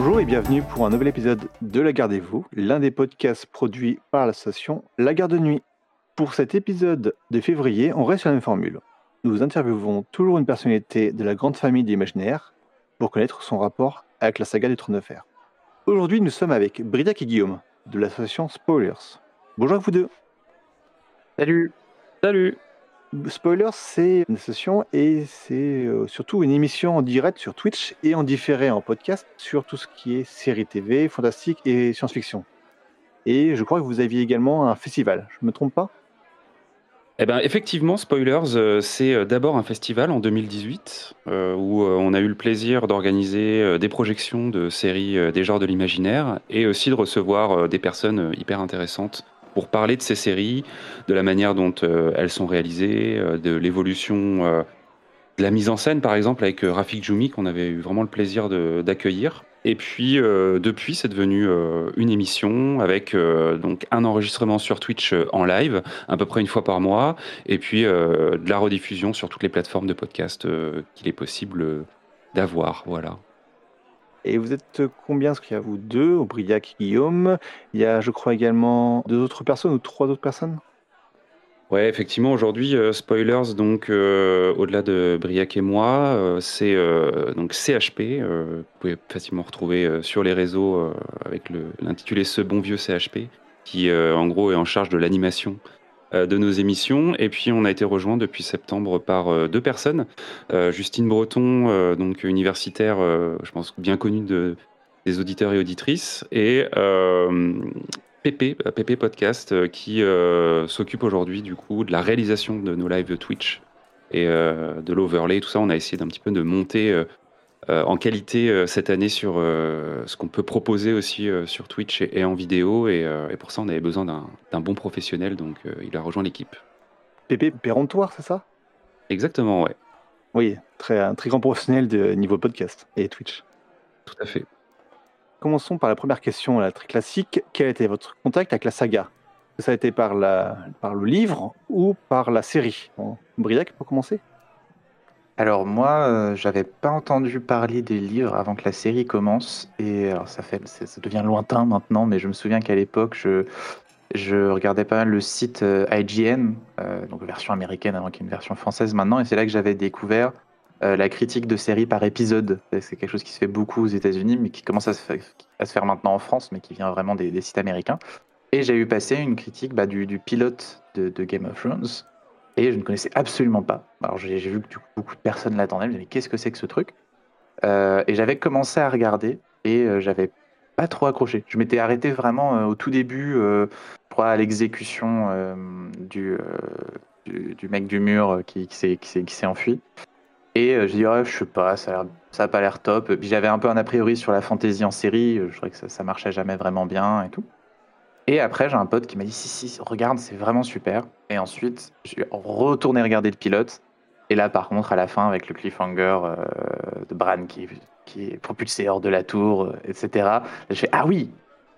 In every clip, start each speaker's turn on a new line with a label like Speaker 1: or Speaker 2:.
Speaker 1: Bonjour et bienvenue pour un nouvel épisode de La Gardez-vous, l'un des podcasts produits par l'association La Garde de Nuit. Pour cet épisode de février, on reste sur la même formule. Nous interviewons toujours une personnalité de la grande famille de l'imaginaire pour connaître son rapport avec la saga du Trône de Fer. Aujourd'hui, nous sommes avec Briac et Guillaume de l'association Spoilers. Bonjour à vous deux.
Speaker 2: Salut.
Speaker 3: Salut.
Speaker 1: Spoilers, c'est une association et c'est euh, surtout une émission en direct sur Twitch et en différé en podcast sur tout ce qui est série TV, fantastique et science-fiction. Et je crois que vous aviez également un festival, je me trompe pas?
Speaker 3: Eh ben, effectivement, Spoilers, euh, c'est euh, d'abord un festival en 2018 où on a eu le plaisir d'organiser des projections de séries des genres de l'imaginaire et aussi de recevoir des personnes hyper intéressantes pour parler de ces séries, de la manière dont euh, elles sont réalisées, euh, de l'évolution euh, de la mise en scène, par exemple, avec Rafik Djoumi, qu'on avait eu vraiment le plaisir d'accueillir. Et puis, depuis, c'est devenu une émission avec donc un enregistrement sur Twitch en live, à peu près une fois par mois, et puis de la rediffusion sur toutes les plateformes de podcast qu'il est possible d'avoir. Voilà.
Speaker 1: Et vous êtes combien? Parce qu'il y a vous deux, Aubriac Guillaume? Il y a, je crois, également deux autres personnes ou trois autres personnes?
Speaker 3: Ouais, effectivement, aujourd'hui, euh, spoilers, donc euh, au-delà de Briac et moi, euh, c'est donc CHP. vous pouvez facilement retrouver sur les réseaux avec l'intitulé Ce bon vieux CHP, qui en gros est en charge de l'animation euh, de nos émissions. Et puis, on a été rejoint depuis septembre par euh, deux personnes. Euh, Justine Breton, donc universitaire, je pense bien connue de, des auditeurs et auditrices, et Pépé, Pépé Podcast, qui s'occupe aujourd'hui du coup de la réalisation de nos lives Twitch et de l'overlay, tout ça. On a essayé d'un petit peu de monter euh, en qualité euh, cette année sur euh, ce qu'on peut proposer aussi sur Twitch et, en vidéo. Et, pour ça, on avait besoin d'un bon professionnel, donc il a rejoint l'équipe.
Speaker 1: Pépé Péremptoire, c'est ça?
Speaker 3: Exactement, ouais.
Speaker 1: Oui, très, un très grand professionnel de niveau podcast et Twitch.
Speaker 3: Tout à fait.
Speaker 1: Commençons par la première question, la très classique. Quel a été votre contact avec la saga? Ça a été par, la, par le livre ou par la série? Briac, pour commencer
Speaker 2: alors moi, euh, j'avais pas entendu parler des livres avant que la série commence. Et alors ça fait ça devient lointain maintenant, mais je me souviens qu'à l'époque, je regardais pas mal le site, euh, IGN, euh, donc version américaine avant qu'il y ait une version française maintenant. Et c'est là que j'avais découvert, la critique de séries par épisode. C'est quelque chose qui se fait beaucoup aux États-Unis, mais qui commence à se faire maintenant en France, mais qui vient vraiment des sites américains. Et j'ai eu passé une critique, bah, du pilote de Game of Thrones et je ne connaissais absolument pas. Alors j'ai vu que beaucoup de personnes l'attendaient, je me disais qu'est-ce que c'est que ce truc? Euh, Et j'avais commencé à regarder et euh, j'avais pas trop accroché. Je m'étais arrêté vraiment euh, au tout début, je à l'exécution du, mec du mur qui, qui s'est enfui. Et j'ai dit, je sais pas, ça n'a pas l'air top. J'avais un peu un a priori sur la fantaisie en série, je trouvais que ça, ça marchait jamais vraiment bien et tout. Et après, j'ai un pote qui m'a dit si, si, regarde, c'est vraiment super. Et ensuite, je suis retourné regarder le pilote. Et là, par contre, à la fin, avec le cliffhanger euh, de Bran qui, qui est propulsé hors de la tour, euh, etc., je fais ah oui,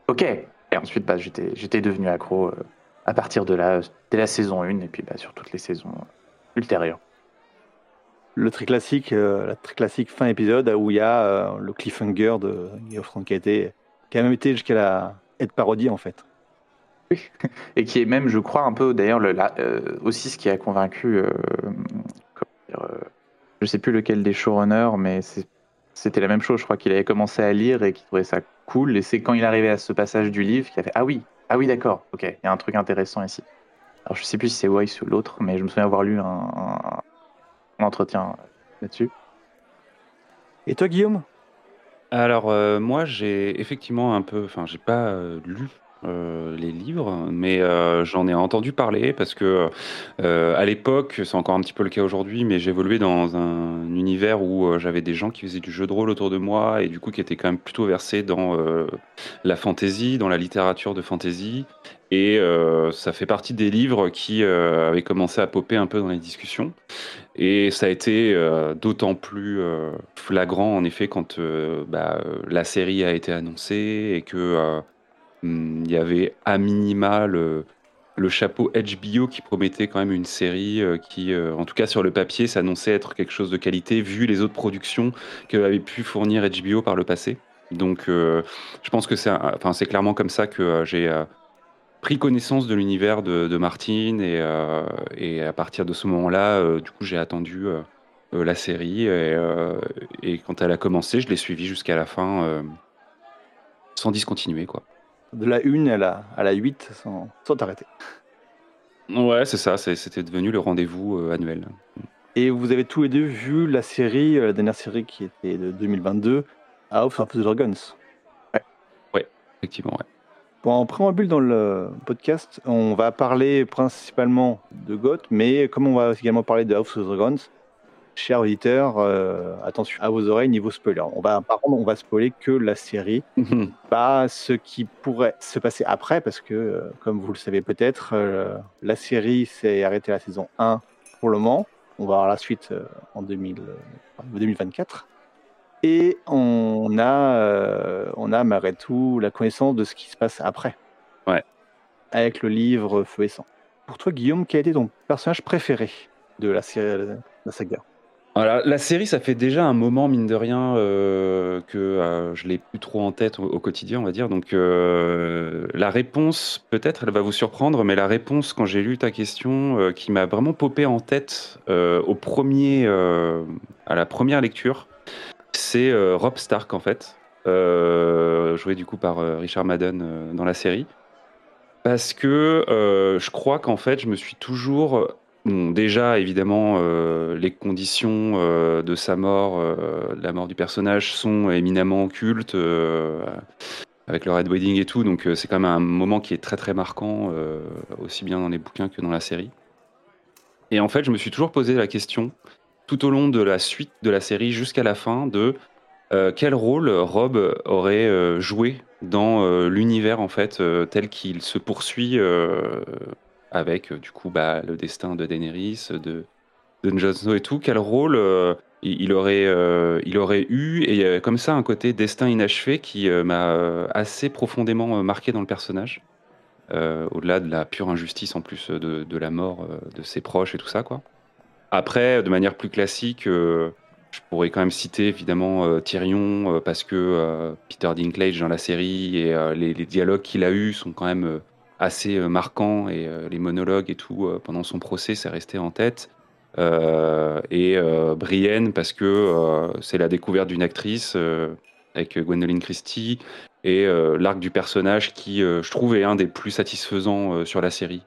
Speaker 2: ok. Et ensuite, bah, j'étais devenu accro euh, à partir de là, dès la saison 1 et puis bah, sur toutes les saisons ultérieures.
Speaker 1: Le très classique, la très classique fin épisode où il y a le cliffhanger de Game qui qui a même été jusqu'à la être parodie en fait.
Speaker 2: Et qui est même, je crois, un peu d'ailleurs euh, aussi ce qui a convaincu, euh, euh, je sais plus lequel des showrunners, mais c'était la même chose. Je crois qu'il avait commencé à lire et qu'il trouvait ça cool. Et c'est quand il arrivait à ce passage du livre qu'il a fait Ah oui, ah oui, d'accord, ok, il y a un truc intéressant ici. Alors je sais plus si c'est Weiss ou l'autre, mais je me souviens avoir lu un, entretien là-dessus.
Speaker 1: Et toi, Guillaume?
Speaker 3: Alors, moi, j'ai effectivement un peu. Enfin, j'ai pas lu euh, les livres, mais euh, j'en ai entendu parler parce que euh, à l'époque, c'est encore un petit peu le cas aujourd'hui, mais j'évoluais dans un univers où j'avais des gens qui faisaient du jeu de rôle autour de moi et du coup qui étaient quand même plutôt versés dans la fantasy, dans la littérature de fantasy. Et ça fait partie des livres qui avaient commencé à popper un peu dans les discussions. Et ça a été d'autant plus flagrant en effet quand bah, la série a été annoncée et que il y avait à minima le, chapeau HBO qui promettait quand même une série euh, qui, euh, en tout cas sur le papier, s'annonçait être quelque chose de qualité vu les autres productions que avait pu fournir HBO par le passé. Donc, je pense que c'est enfin, clairement comme ça que j'ai pris connaissance de l'univers de, de Martine et, et, à partir de ce moment-là, du coup, j'ai attendu la série et, et, quand elle a commencé, je l'ai suivie jusqu'à la fin sans discontinuer, quoi.
Speaker 1: De la 1 à la, à la 8 sans, sans arrêter.
Speaker 3: Ouais, c'est ça, c'était devenu le rendez-vous annuel.
Speaker 1: Et vous avez tous les deux vu la série, la dernière série qui était de 2022, House of the Dragons.
Speaker 3: Ouais, ouais effectivement, ouais.
Speaker 1: Bon, en préambule dans le podcast, on va parler principalement de Goth, mais comme on va également parler de House of the Dragons, chers auditeurs, euh, attention à vos oreilles niveau spoiler. On va, par contre, on va spoiler que la série, mhm. pas ce qui pourrait se passer après, parce que, euh, comme vous le savez peut-être, euh, la série s'est arrêtée à la saison 1 pour le moment. On va voir la suite en 2024. Et on a, on a malgré tout la connaissance de ce qui se passe après.
Speaker 3: Ouais.
Speaker 1: Avec le livre Feu et Sang. Pour toi, Guillaume, quel a été ton personnage préféré de la série, de la saga?
Speaker 3: Alors, la série, ça fait déjà un moment, mine de rien, euh, que euh, je l'ai plus trop en tête au, quotidien, on va dire. Donc, la réponse, peut-être, elle va vous surprendre, mais la réponse, quand j'ai lu ta question, qui m'a vraiment popé en tête au premier, à la première lecture, c'est euh, Rob Stark en fait, euh, joué du coup par euh, Richard Madden dans la série. Parce que je crois qu'en fait, je me suis toujours déjà, évidemment, les conditions de sa mort, de la mort du personnage, sont éminemment cultes, avec le Red Wedding et tout. Donc, c'est quand même un moment qui est très très marquant, aussi bien dans les bouquins que dans la série. Et en fait, je me suis toujours posé la question tout au long de la suite de la série jusqu'à la fin de euh, quel rôle Rob aurait euh, joué dans euh, l'univers en fait tel qu'il se poursuit avec du coup bah, le destin de Daenerys, de, de Jon Snow et tout. Quel rôle il aurait, il aurait eu? Et comme ça un côté destin inachevé qui m'a assez profondément marqué dans le personnage. au-delà de la pure injustice en plus de, la mort de ses proches et tout ça quoi. Après, de manière plus classique, euh, je pourrais quand même citer évidemment euh, Tyrion euh, parce que Peter Dinklage dans la série et les, dialogues qu'il a eus sont quand même assez marquants et les monologues et tout pendant son procès, c'est resté en tête. et Brienne parce que c'est la découverte d'une actrice avec Gwendoline Christie et l'arc du personnage qui, je trouve, est un des plus satisfaisants sur la série.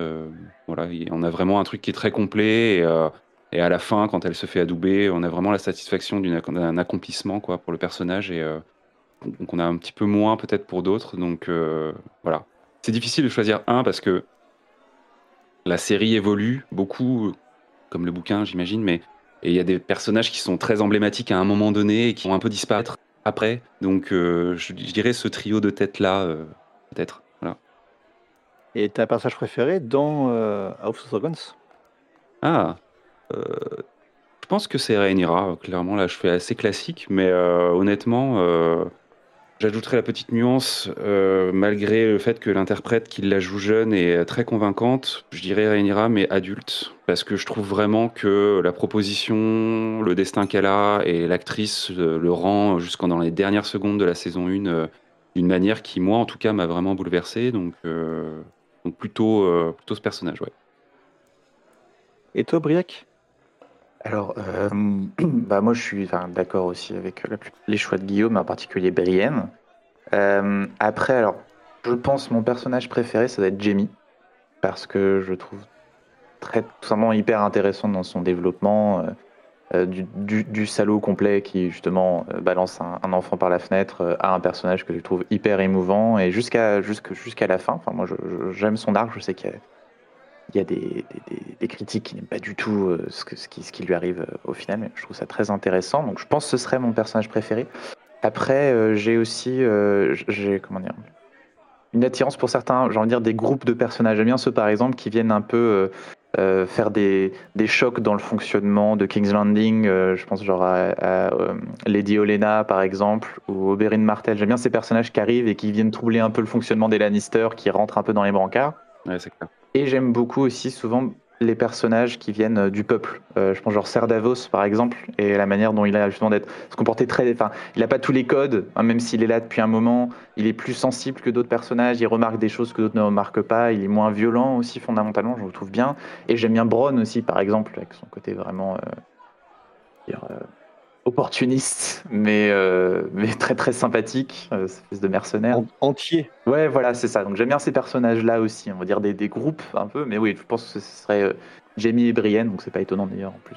Speaker 3: Euh, voilà, on a vraiment un truc qui est très complet et, euh, et, à la fin, quand elle se fait adouber, on a vraiment la satisfaction d'un accomplissement quoi pour le personnage et euh, donc on a un petit peu moins peut-être pour d'autres. Donc voilà, c'est difficile de choisir un parce que la série évolue beaucoup, comme le bouquin, j'imagine, mais il y a des personnages qui sont très emblématiques à un moment donné et qui vont un peu disparaître après. Donc je, je, dirais ce trio de têtes là, peut-être.
Speaker 1: Et t'as un personnage préféré dans euh, House of Dragons?
Speaker 3: Ah, euh, je pense que c'est Rhaenyra. Clairement, là, je fais assez classique, mais euh, honnêtement, euh, j'ajouterai la petite nuance, malgré le fait que l'interprète qui la joue jeune est très convaincante, je dirais Rhaenyra, mais adulte, parce que je trouve vraiment que la proposition, le destin qu'elle a, et l'actrice le rend jusqu'en dans les dernières secondes de la saison 1 d'une manière qui, moi, en tout cas, m'a vraiment bouleversé. Donc, plutôt, euh, plutôt ce personnage, ouais.
Speaker 1: Et toi, Briac?
Speaker 2: Alors, euh, bah moi, je suis d'accord aussi avec les choix de Guillaume, en particulier Brienne. Euh, après, alors, je pense mon personnage préféré, ça va être Jamie, parce que je trouve très, tout simplement hyper intéressant dans son développement. Euh, du, salaud complet qui justement euh, balance un, enfant par la fenêtre euh, à un personnage que je trouve hyper émouvant et jusqu'à jusqu'à la fin. Enfin, moi, j'aime son arc. Je sais qu'il y a, des, critiques qui n'aiment pas du tout ce, ce, qui, lui arrive au final, mais je trouve ça très intéressant. Donc, je pense que ce serait mon personnage préféré. Après, j'ai aussi, j'ai comment dire, une attirance pour certains, j'ai envie de dire des groupes de personnages. J'aime bien ceux, par exemple, qui viennent un peu euh, faire des, des, chocs dans le fonctionnement de King's Landing. Euh, je pense genre à, euh, Lady Olenna par exemple ou Oberyn Martell. J'aime bien ces personnages qui arrivent et qui viennent troubler un peu le fonctionnement des Lannister, qui rentrent un peu dans les brancards.
Speaker 3: Ouais, c'est clair.
Speaker 2: Et j'aime beaucoup aussi souvent les personnages qui viennent euh, du peuple. Euh, je pense genre Ser Davos par exemple, et la manière dont il a justement d'être se comporter très. Enfin, il n'a pas tous les codes, hein, même s'il est là depuis un moment. Il est plus sensible que d'autres personnages. Il remarque des choses que d'autres ne remarquent pas. Il est moins violent aussi fondamentalement. Je le trouve bien. Et j'aime bien Bronn aussi par exemple, avec son côté vraiment. Euh, opportuniste, mais, euh, mais très très sympathique, euh, espèce de mercenaire.
Speaker 1: entier.
Speaker 2: Ouais, voilà, c'est ça. Donc j'aime bien ces personnages-là aussi, on va dire des, des, groupes un peu, mais oui, je pense que ce serait euh, Jamie et Brienne, donc c'est pas étonnant d'ailleurs en plus.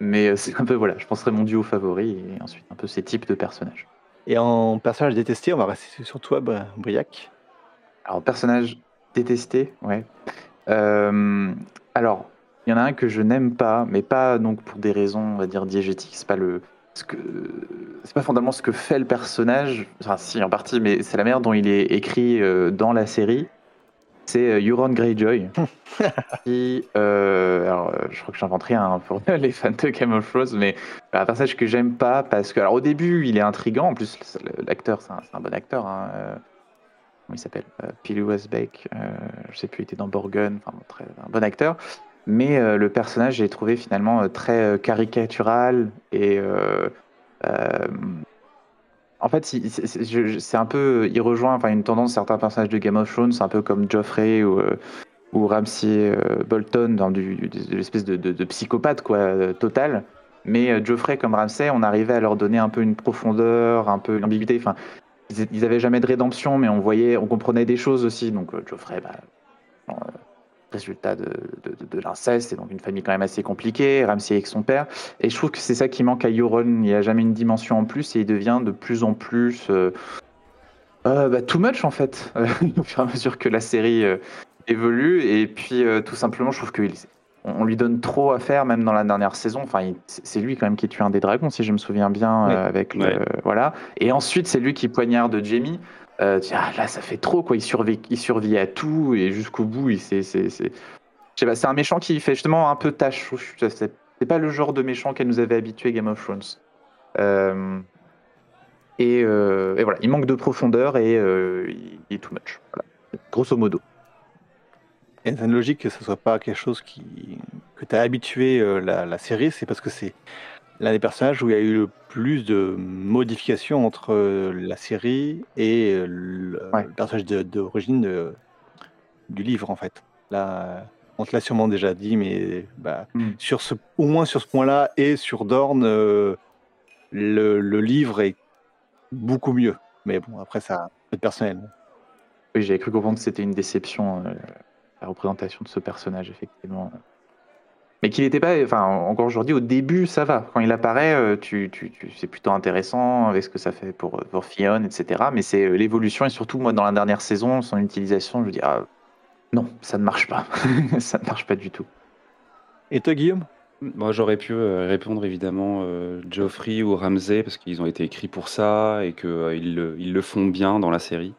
Speaker 2: Mais euh, c'est un peu, voilà, je penserais mon duo favori et ensuite un peu ces types de personnages.
Speaker 1: Et en personnage détesté, on va rester sur toi, Briac.
Speaker 2: Alors, personnage détesté, ouais. alors, il y en a un que je n'aime pas, mais pas donc pour des raisons, on va dire, diégétiques. C'est pas le, ce que c'est pas fondamentalement ce que fait le personnage, enfin si en partie, mais c'est la manière dont il est écrit euh, dans la série. C'est euh, Euron Greyjoy, qui, euh, alors, je crois que j'invente rien hein, pour les fans de Game of Thrones, mais un personnage que j'aime pas parce que, alors au début, il est intrigant. En plus, l'acteur, c'est un, bon acteur. Hein, comment il s'appelle Billy Westbeck. je sais plus, il était dans Borgen. Enfin, très, un bon acteur. Mais euh, le personnage, j'ai trouvé finalement euh, très euh, caricatural et en fait, c'est un peu, il rejoint enfin une tendance certains personnages de Game of Thrones, c'est un peu comme Joffrey ou, ou Ramsay Bolton dans du, de l'espèce de, psychopathe quoi, total. Mais Joffrey comme Ramsay, on arrivait à leur donner un peu une profondeur, un peu l'ambiguïté. Enfin, ils, n'avaient jamais de rédemption, mais on voyait, on comprenait des choses aussi. Donc Joffrey, bah, résultat de, de, l'inceste, et donc une famille quand même assez compliquée, Ramsey avec son père. Et je trouve que c'est ça qui manque à Euron, il n'y a jamais une dimension en plus, et il devient de plus en plus euh, euh, bah, too much en fait, au fur et à mesure que la série euh, évolue. Et puis tout simplement, je trouve qu'il on lui donne trop à faire, même dans la dernière saison. Enfin, c'est lui quand même qui tue un des dragons, si je me souviens bien, avec le, voilà. Et ensuite, c'est lui qui poignarde Jamie. Euh, ah, là, ça fait trop, quoi. Il survit, il survit à tout et jusqu'au bout, il c'est, un méchant qui fait justement un peu tâche. C'est, pas le genre de méchant qu'elle nous avait habitué Game of Thrones. Euh, euh, et, voilà, il manque de profondeur et il, est too much. Grosso modo.
Speaker 1: Et c'est logique que ce soit pas quelque chose qui, que tu as habitué la, série, c'est parce que c'est l'un des personnages où il y a eu le plus de modifications entre euh, la série et euh, le, personnage d'origine du livre, en fait. Là, on te l'a sûrement déjà dit, mais bah, hmm. sur ce, au moins sur ce point-là et sur Dorn, euh, le, livre est beaucoup mieux. Mais bon, après, ça peut être personnel.
Speaker 2: Oui, j'avais cru comprendre que c'était une déception, la représentation de ce personnage, effectivement mais qu'il n'était pas, enfin encore aujourd'hui, au début ça va. Quand il apparaît, euh, tu, tu, c'est plutôt intéressant avec ce que ça fait pour, pour Fion, etc. Mais c'est euh, l'évolution et surtout moi dans la dernière saison, son utilisation, je dis ah, non, ça ne marche pas, ça ne marche pas du tout.
Speaker 1: Et toi Guillaume?
Speaker 3: Moi, j'aurais pu euh, répondre évidemment Geoffrey ou Ramsey parce qu'ils ont été écrits pour ça et qu'ils le, ils le font bien dans la série.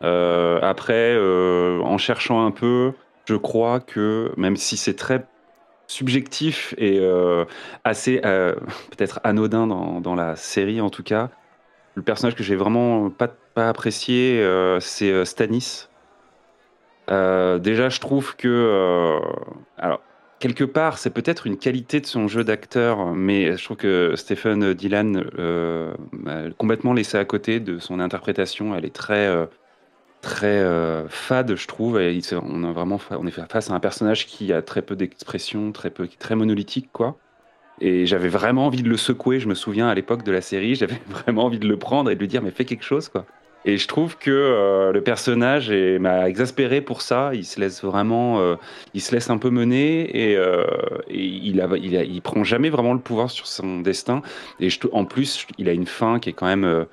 Speaker 3: après, en cherchant un peu, je crois que même si c'est très subjectif et euh, assez euh, peut-être anodin dans, dans, la série en tout cas. Le personnage que j'ai vraiment pas, pas apprécié, euh, c'est Stanis. déjà, je trouve que, alors, quelque part, c'est peut-être une qualité de son jeu d'acteur, mais je trouve que Stephen Dylan m'a complètement laissé à côté de son interprétation. Elle est très très euh, fade, je trouve. Et on, vraiment, est face à un personnage qui a très peu d'expression, très peu, très monolithique, quoi. Et j'avais vraiment envie de le secouer. Je me souviens à l'époque de la série, j'avais vraiment envie de le prendre et de lui dire mais fais quelque chose, quoi. Et je trouve que euh, le personnage m'a exaspéré pour ça. Il se laisse vraiment, euh, il se laisse un peu mener et, il, a, prend jamais vraiment le pouvoir sur son destin. Et en plus, il a une fin qui est quand même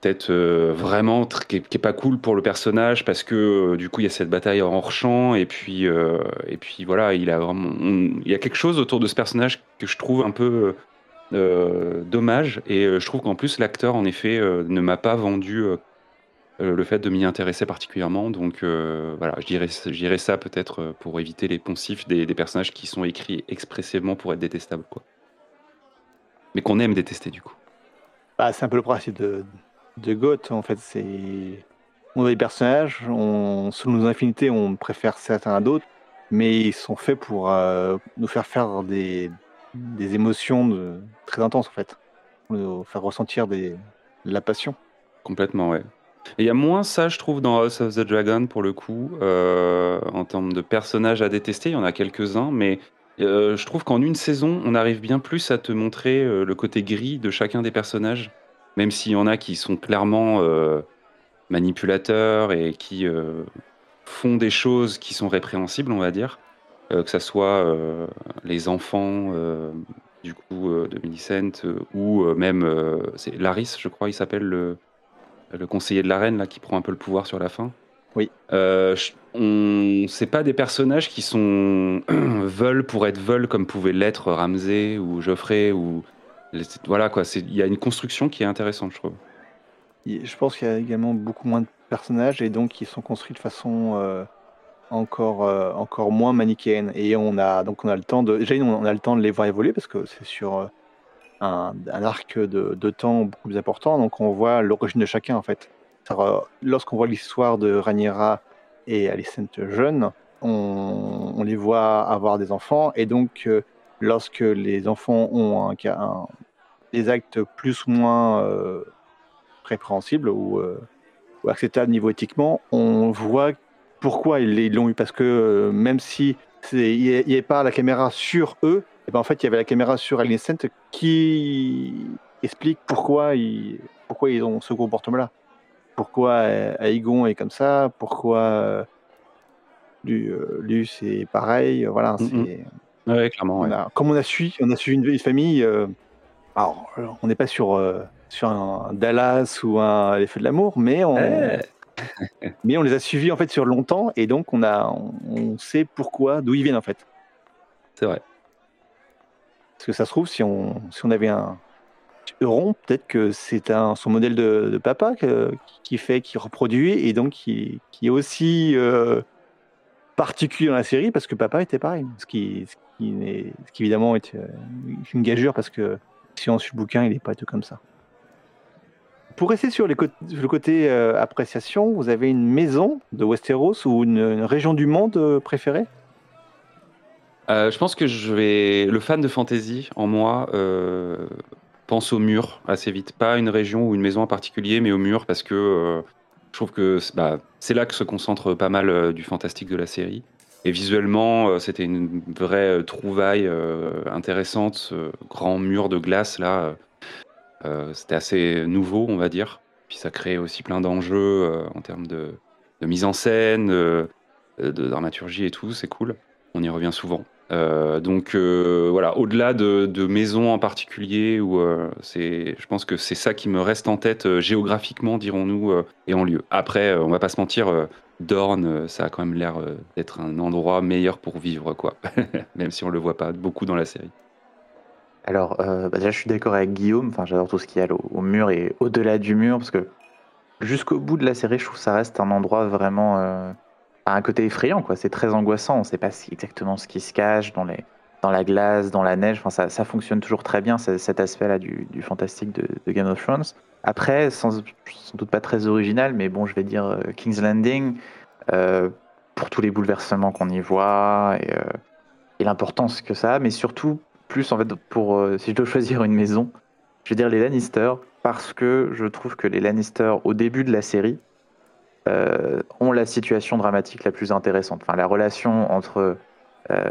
Speaker 3: peut-être euh, vraiment qui est, pas cool pour le personnage parce que euh, du coup il y a cette bataille hors champ et puis euh, et puis voilà il a vraiment il y a quelque chose autour de ce personnage que je trouve un peu dommage et je trouve qu'en plus l'acteur en effet ne m'a pas vendu le fait de m'y intéresser particulièrement. Donc voilà je dirais je dirais ça peut-être pour éviter les poncifs des, des, personnages qui sont écrits expressivement pour être détestables quoi. Mais qu'on aime détester du coup.
Speaker 1: Bah, c'est un peu le principe de, de Goth, en fait. C'est on a des personnages, on, nos infinités, on préfère certains à d'autres. mais ils sont faits pour euh, nous faire faire des, des émotions très intenses en fait, nous faire ressentir la passion.
Speaker 3: Complètement, ouais. Et il y a moins ça, je trouve, dans House of the Dragon, pour le coup, euh, en termes de personnages à détester. Il y en a quelques-uns, mais euh, je trouve qu'en une saison, on arrive bien plus à te montrer le côté gris de chacun des personnages, même s'il y en a qui sont clairement euh, manipulateurs et qui euh, font des choses qui sont répréhensibles, on va dire. Euh, que ça soit les enfants du coup de Millicent ou même c'est Laris, je crois, il s'appelle le, le conseiller de la reine là qui prend un peu le pouvoir sur la fin.
Speaker 1: Oui.
Speaker 3: On c'est pas des personnages qui sont veulent pour être veulent comme pouvait l'être Ramsay ou Geoffrey ou voilà quoi. C'est il y a une construction qui est intéressante, je trouve.
Speaker 1: Je pense qu'il y a également beaucoup moins de personnages et donc ils sont construits de façon euh, encore, euh, encore moins manichéenne. Et on a donc on a le temps de déjà on a le temps de les voir évoluer parce que c'est sur euh, un, arc de, temps beaucoup plus important. Donc on voit l'origine de chacun en fait. Lorsqu'on voit l'histoire de Rhaenyra et Alicent jeunes, on, on les voit avoir des enfants et donc lorsque les enfants ont un, un- des actes plus ou moins euh, répréhensibles ou, euh, ou acceptables niveau éthiquement, on voit pourquoi ils l'ont eu. Parce que euh, même si il n'y avait pas la caméra sur eux, et ben en fait il y avait la caméra sur Alicent qui explique pourquoi ils, pourquoi ils ont ce comportement-là. Pourquoi euh, Aegon est comme ça, pourquoi euh, Lu, euh, Lu, c'est pareil. Voilà,
Speaker 3: Mhm.
Speaker 1: c'est.
Speaker 3: Ouais, clairement.
Speaker 1: On
Speaker 3: ouais.
Speaker 1: a, comme on a suivi, on a suivi une, une famille. euh, alors, on n'est pas sur, euh, sur un Dallas ou un Les Feux de l'amour, mais on,
Speaker 3: Eh.
Speaker 1: mais on les a suivis en fait sur longtemps et donc on a, on, sait pourquoi, d'où ils viennent en fait.
Speaker 3: C'est vrai.
Speaker 1: Parce que ça se trouve, si on, si on avait un Euron, peut-être que c'est un, son modèle de, de papa que- qui fait, qui reproduit et donc qui, qui est aussi euh, particulier dans la série parce que papa était pareil. Ce qui, ce qui, n'est- ce qui évidemment est euh, une gageure parce que si on suit le bouquin, il n'est pas tout comme ça. Pour rester sur, le côté euh, appréciation, vous avez une maison de Westeros ou une, région du monde euh, préférée?
Speaker 3: Euh, je pense que je vais. Le fan de fantasy en moi pense au mur assez vite. Pas une région ou une maison en particulier, mais au mur parce que je trouve que c'est bah, c'est là que se concentre pas mal du fantastique de la série. Et visuellement, euh, c'était une vraie euh, trouvaille euh, intéressante. Ce grand mur de glace là, c'était assez nouveau, on va dire. Puis ça crée aussi plein d'enjeux en termes de, de mise en scène, euh, de dramaturgie et tout. C'est cool. On y revient souvent. Euh, donc euh, voilà, au-delà de, maisons en particulier, où euh, c'est, je pense que c'est ça qui me reste en tête géographiquement, dirons-nous, et en lieu. Après, on va pas se mentir, euh, ça a quand même l'air d'être un endroit meilleur pour vivre, quoi. même si on le voit pas beaucoup dans la série.
Speaker 2: Alors, bah déjà, je suis d'accord avec Guillaume. Enfin, j'adore tout ce qu'il y a au, au mur et au-delà du mur, parce que jusqu'au bout de la série, je trouve que ça reste un endroit vraiment à un côté effrayant. quoi. C'est très angoissant. On ne sait pas exactement ce qui se cache dans, les, dans la glace, dans la neige. Enfin, ça, ça fonctionne toujours très bien, ce- cet aspect-là du, du fantastique de, Game of Thrones. Après, sans, sans doute pas très original, mais bon, je vais dire euh, King's Landing, euh, pour tous les bouleversements qu'on y voit et, euh, et l'importance que ça a, mais surtout plus en fait pour si je dois choisir une maison, je vais dire les Lannister parce que je trouve que les Lannister au début de la série ont la situation dramatique la plus intéressante. Enfin, la relation entre euh,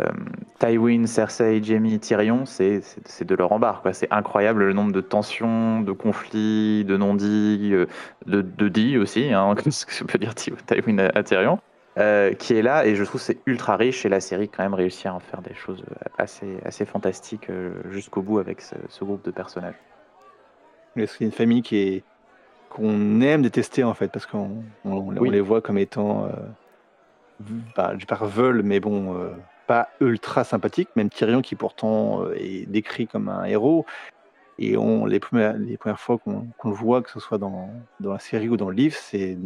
Speaker 2: Tywin, Cersei, Jaime, Tyrion, c'est de leur embarque. C'est incroyable le nombre de tensions, de conflits, de non-dits, euh, de, dits aussi, hein, ce que je peux dire Ty- Tywin à, Tyrion, euh, qui est là et je trouve c'est ultra riche et la série quand même réussit à en faire des choses assez, fantastiques euh, jusqu'au bout avec ce, ce groupe de personnages.
Speaker 1: C'est une famille qui est qu'on aime détester en fait parce qu'on on, on
Speaker 2: Oui.
Speaker 1: les voit comme étant, euh, bah, je pas veulent, mais bon, euh, pas ultra sympathiques. Même Tyrion qui pourtant euh, est décrit comme un héros. Et on, les, premières, les premières fois qu'on le voit, que ce soit dans, dans la série ou dans le livre, c'est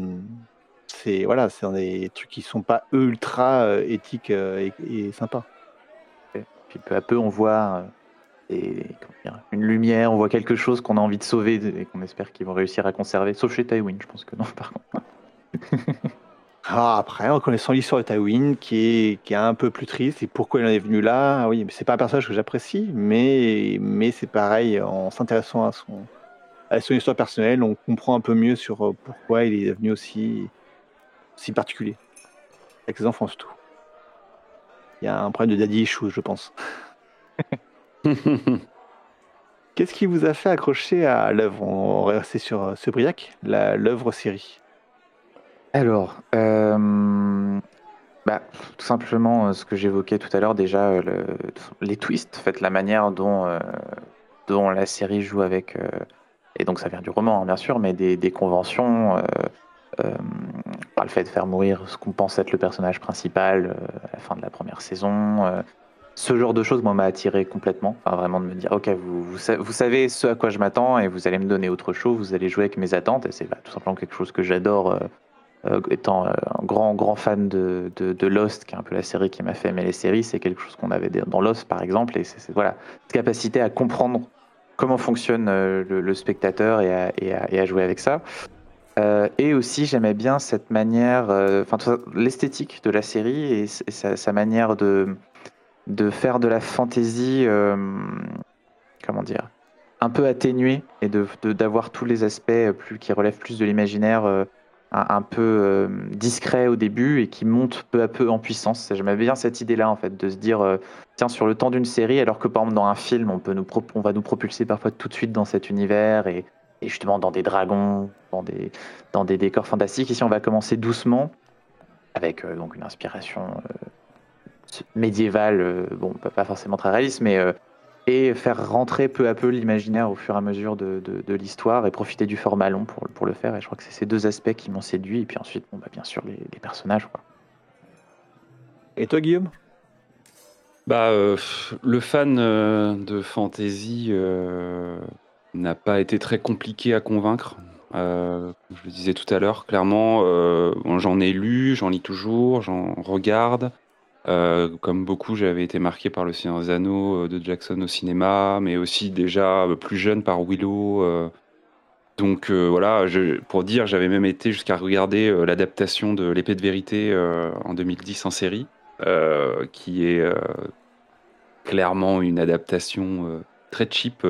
Speaker 1: c'est voilà, c'est des trucs qui sont pas ultra euh, éthiques et, et sympas.
Speaker 2: Puis peu à peu, on voit dire, une lumière, on voit quelque chose qu'on a envie de sauver et qu'on espère qu'ils vont réussir à conserver. Sauf chez Tywin, je pense que non, par contre.
Speaker 1: Ah, après, en connaissant l'histoire de Tywin, qui est, qui est un peu plus triste, et pourquoi il en est venu là, oui, mais c'est pas un personnage que j'apprécie, mais, mais c'est pareil, en s'intéressant à son, à son histoire personnelle, on comprend un peu mieux sur euh, pourquoi il est devenu aussi, si particulier. Avec ses enfants surtout. Il y a un problème de daddy issues, je pense. Qu'est-ce qui vous a fait accrocher à l'œuvre? On rester sur euh, ce briac, l'œuvre série.
Speaker 2: Alors, euh, bah, tout simplement euh, ce que j'évoquais tout à l'heure déjà, les twists, en la manière dont, dont la série joue avec, et donc ça vient du roman hein, bien sûr, mais des, conventions, le fait de faire mourir ce qu'on pense être le personnage principal à la fin de la première saison, ce genre de choses, moi, m'a attiré complètement. Vraiment de me dire, ok, vous, savez ce à quoi je m'attends et vous allez me donner autre chose, vous allez jouer avec mes attentes. Et c'est bah, tout simplement quelque chose que j'adore, euh, euh, étant euh, un grand, grand fan de, Lost, qui est un peu la série qui m'a fait aimer les séries. C'est quelque chose qu'on avait dans Lost, par exemple. Et c'est voilà, cette capacité à comprendre comment fonctionne le, spectateur et à, et, à, jouer avec ça. et aussi, j'aimais bien cette manière, enfin, l'esthétique de la série et, sa, manière de de faire de la fantaisie, euh, comment dire, un peu atténuée et d'avoir tous les aspects plus qui relèvent plus de l'imaginaire, euh, un, peu euh, discret au début et qui monte peu à peu en puissance. J'aimais bien cette idée-là en fait, de se dire tiens sur le temps d'une série, alors que par exemple dans un film, on peut nous on va nous propulser parfois tout de suite dans cet univers et, justement dans des dragons, dans des dans des décors fantastiques. Ici, on va commencer doucement avec donc une inspiration médiéval, euh, bon, pas forcément très réaliste, mais euh, et faire rentrer peu à peu l'imaginaire au fur et à mesure de, de, l'histoire et profiter du format long pour, pour, le faire. Et je crois que c'est ces deux aspects qui m'ont séduit. Et puis ensuite, bon, bah, bien sûr, les, personnages. Quoi.
Speaker 1: Et toi, Guillaume?
Speaker 3: Bah, euh, Le fan de fantasy n'a pas été très compliqué à convaincre. je le disais tout à l'heure, clairement, j'en ai lu, j'en lis toujours, j'en regarde. Euh, comme beaucoup, j'avais été marqué par Le Seigneur des euh, de Jackson au cinéma, mais aussi déjà euh, plus jeune par Willow. donc voilà, pour dire, j'avais même été jusqu'à regarder l'adaptation de L'Épée de Vérité en 2010 en série, qui est clairement une adaptation très cheap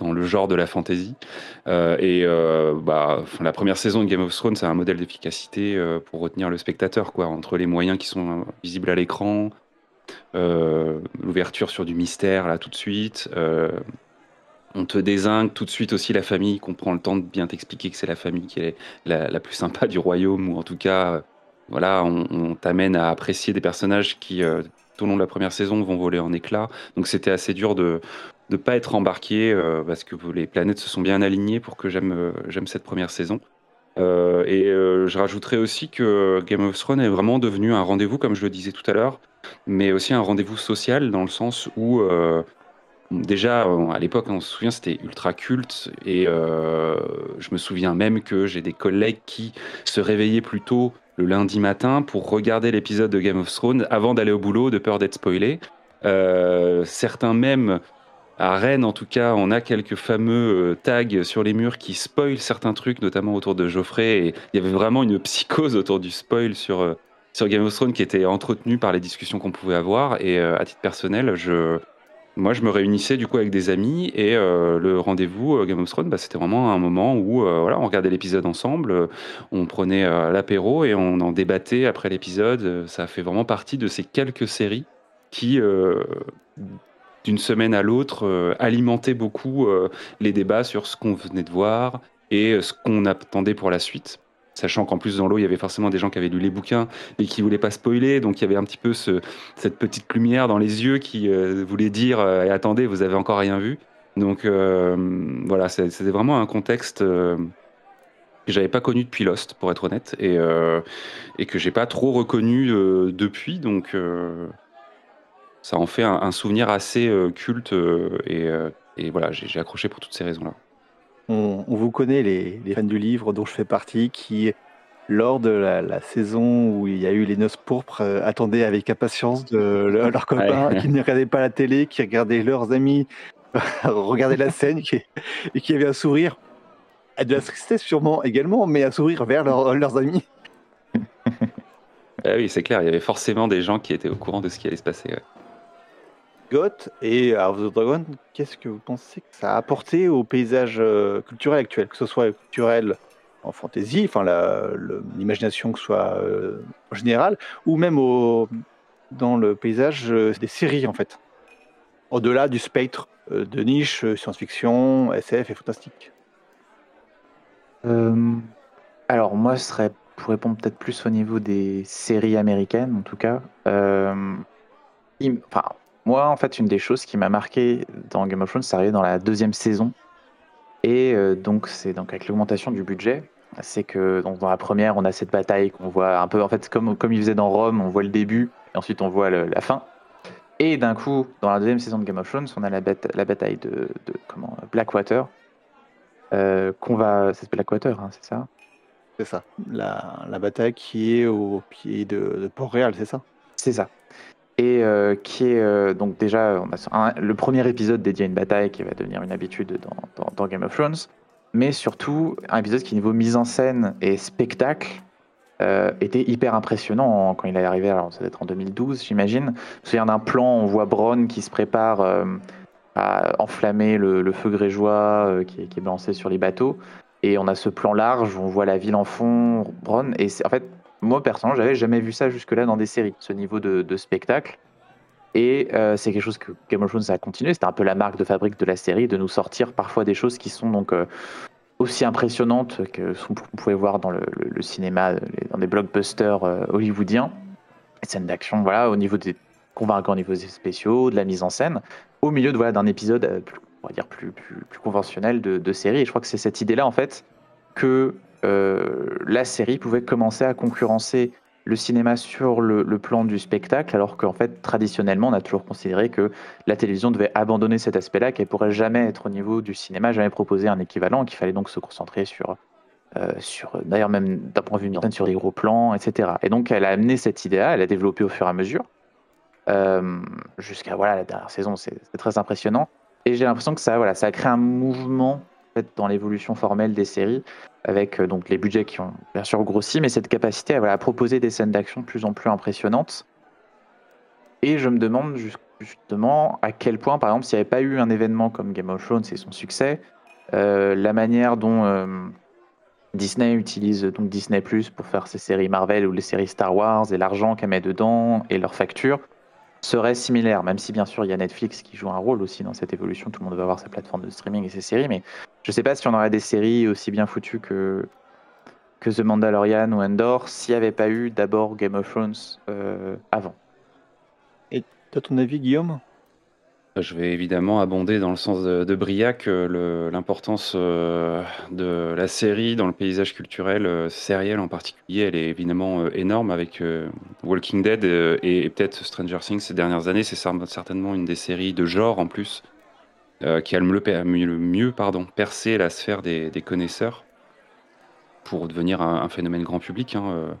Speaker 3: dans le genre de la fantasy. Euh, et euh, bah, la première saison de Game of Thrones, c'est un modèle d'efficacité euh, pour retenir le spectateur, quoi, entre les moyens qui sont visibles à l'écran, l'ouverture sur du mystère là tout de suite. on te désingue tout de suite aussi la famille, qu'on prend le temps de bien t'expliquer que c'est la famille qui est la, plus sympa du royaume, ou en tout cas, voilà, on, on t'amène à apprécier des personnages qui, tout au long de la première saison, vont voler en éclats. Donc c'était assez dur de, de pas être embarqué euh, parce que les planètes se sont bien alignées pour que j'aime euh, j'aime cette première saison. Euh, et je rajouterais aussi que Game of Thrones est vraiment devenu un rendez-vous, comme je le disais tout à l'heure, mais aussi un rendez-vous social dans le sens où déjà à l'époque, on se souvient, c'était ultra culte et je me souviens même que j'ai des collègues qui se réveillaient plus tôt le lundi matin pour regarder l'épisode de Game of Thrones avant d'aller au boulot, de peur d'être spoilé. certains même à Rennes, en tout cas, on a quelques fameux euh, tags sur les murs qui spoilent certains trucs, notamment autour de Geoffrey. Il y avait vraiment une psychose autour du spoil sur, euh, sur Game of Thrones qui était entretenue par les discussions qu'on pouvait avoir. Et euh, à titre personnel, je, moi, je me réunissais du coup avec des amis et le rendez-vous Game of Thrones, bah, c'était vraiment un moment où voilà, on regardait l'épisode ensemble, on prenait l'apéro et on en débattait après l'épisode. Ça fait vraiment partie de ces quelques séries qui d'une semaine à l'autre, euh, alimenter beaucoup euh, les débats sur ce qu'on venait de voir et euh, ce qu'on attendait pour la suite. Sachant qu'en plus, dans l'eau, il y avait forcément des gens qui avaient lu les bouquins et qui voulaient pas spoiler. Donc, il y avait un petit peu ce, cette petite lumière dans les yeux qui voulait dire attendez, vous avez encore rien vu. Donc, voilà, c'était vraiment un contexte que j'avais pas connu depuis Lost, pour être honnête, et, et que j'ai pas trop reconnu depuis. Donc, ça en fait un, souvenir assez euh, culte euh, euh, et, voilà, j'ai accroché pour toutes ces raisons-là.
Speaker 1: On, vous connaît, les, fans du livre dont je fais partie, qui, lors de la, saison où il y a eu les noces pourpres, attendaient avec impatience de, leurs copains qui ne regardaient pas la télé, qui regardaient leurs amis regarder la scène et qui avaient un sourire, de la tristesse sûrement également, mais un sourire vers leurs amis.
Speaker 3: Ah oui, c'est clair, il y avait forcément des gens qui étaient au courant de ce qui allait se passer.
Speaker 1: Goth et House of the Dragon, qu'est-ce que vous pensez que ça a apporté au paysage euh, culturel actuel, que ce soit culturel en fantasy, enfin l'imagination que ce soit euh, en ou même dans le paysage euh, des séries en fait, au-delà du spectre de niche science-fiction, SF et fantastique.
Speaker 2: alors moi, ce serait pour répondre peut-être plus au niveau des séries américaines en tout cas. enfin, moi, en fait, une des choses qui m'a marqué dans Game of Thrones, c'est arrivé dans la deuxième saison. Et euh, donc, c'est donc avec l'augmentation du budget. C'est que donc, dans la première, on a cette bataille qu'on voit un peu, en fait, comme, comme il faisait dans Rome, on voit le début et ensuite on voit la fin. Et d'un coup, dans la deuxième saison de Game of Thrones, on a la, la bataille de, de, comment, Blackwater. Euh, qu'on va. C'est Blackwater, hein, c'est ça?
Speaker 1: C'est ça. La, la, bataille qui est au pied de, de Port-Réal, c'est ça?
Speaker 2: C'est ça et euh, qui est euh, donc déjà le premier épisode dédié à une bataille qui va devenir une habitude dans, Game of Thrones, mais surtout un épisode qui niveau mise en scène et spectacle euh, était hyper impressionnant quand il est arrivé. Alors ça doit être en 2012 j'imagine. Je me d'un plan, on voit Bronn qui se prépare à enflammer le, feu grégeois qui, qui, est balancé sur les bateaux, et on a ce plan large où on voit la ville en fond, Bronn, et en fait moi, personnellement, j'avais jamais vu ça jusque-là dans des séries, ce niveau de, spectacle. Et euh, c'est quelque chose que Game of Thrones a continué. C'était un peu la marque de fabrique de la série, de nous sortir parfois des choses qui sont donc euh, aussi impressionnantes que ce qu'on pouvait voir dans le, cinéma, dans des blockbusters euh, hollywoodiens. Les scènes d'action, voilà, au niveau des convaincants au niveau des spéciaux, de la mise en scène, au milieu de voilà d'un épisode, on va dire plus plus, plus conventionnel de, de série. Et je crois que c'est cette idée-là en fait que la série pouvait commencer à concurrencer le cinéma sur le, plan du spectacle, alors qu'en fait, traditionnellement, on a toujours considéré que la télévision devait abandonner cet aspect-là, qu'elle pourrait jamais être au niveau du cinéma, jamais proposer un équivalent, qu'il fallait donc se concentrer sur, euh, d'ailleurs même d'un point de vue sur des gros plans, etc. Et donc, elle a amené cette idée-là, elle a développé au fur et à mesure, euh, jusqu'à voilà la dernière saison, c'est très impressionnant. Et j'ai l'impression que ça, voilà, ça a créé un mouvement dans l'évolution formelle des séries, avec euh, donc les budgets qui ont bien sûr grossi, mais cette capacité à, proposer des scènes d'action de plus en plus impressionnantes. Et je me demande justement à quel point, par exemple, s'il n'y avait pas eu un événement comme Game of Thrones et son succès, euh, la manière dont euh, Disney utilise donc Disney Plus pour faire ses séries Marvel ou les séries Star Wars et l'argent qu'elle met dedans et leurs factures, serait similaire, même si bien sûr il y a Netflix qui joue un rôle aussi dans cette évolution, tout le monde va avoir sa plateforme de streaming et ses séries, mais je sais pas si on aurait des séries aussi bien foutues que, que The Mandalorian ou Endor s'il n'y avait pas eu d'abord Game of Thrones euh, avant.
Speaker 1: Et à ton avis Guillaume?
Speaker 3: Je vais évidemment abonder dans le sens de, Briac euh, l'importance euh, de la série dans le paysage culturel euh, sériel en particulier. Elle est évidemment énorme avec Walking Dead et, peut-être Stranger Things ces dernières années. C'est certainement une des séries de genre en plus qui a le mieux, le mieux pardon, percé la sphère des, connaisseurs pour devenir un, phénomène grand public. Hein,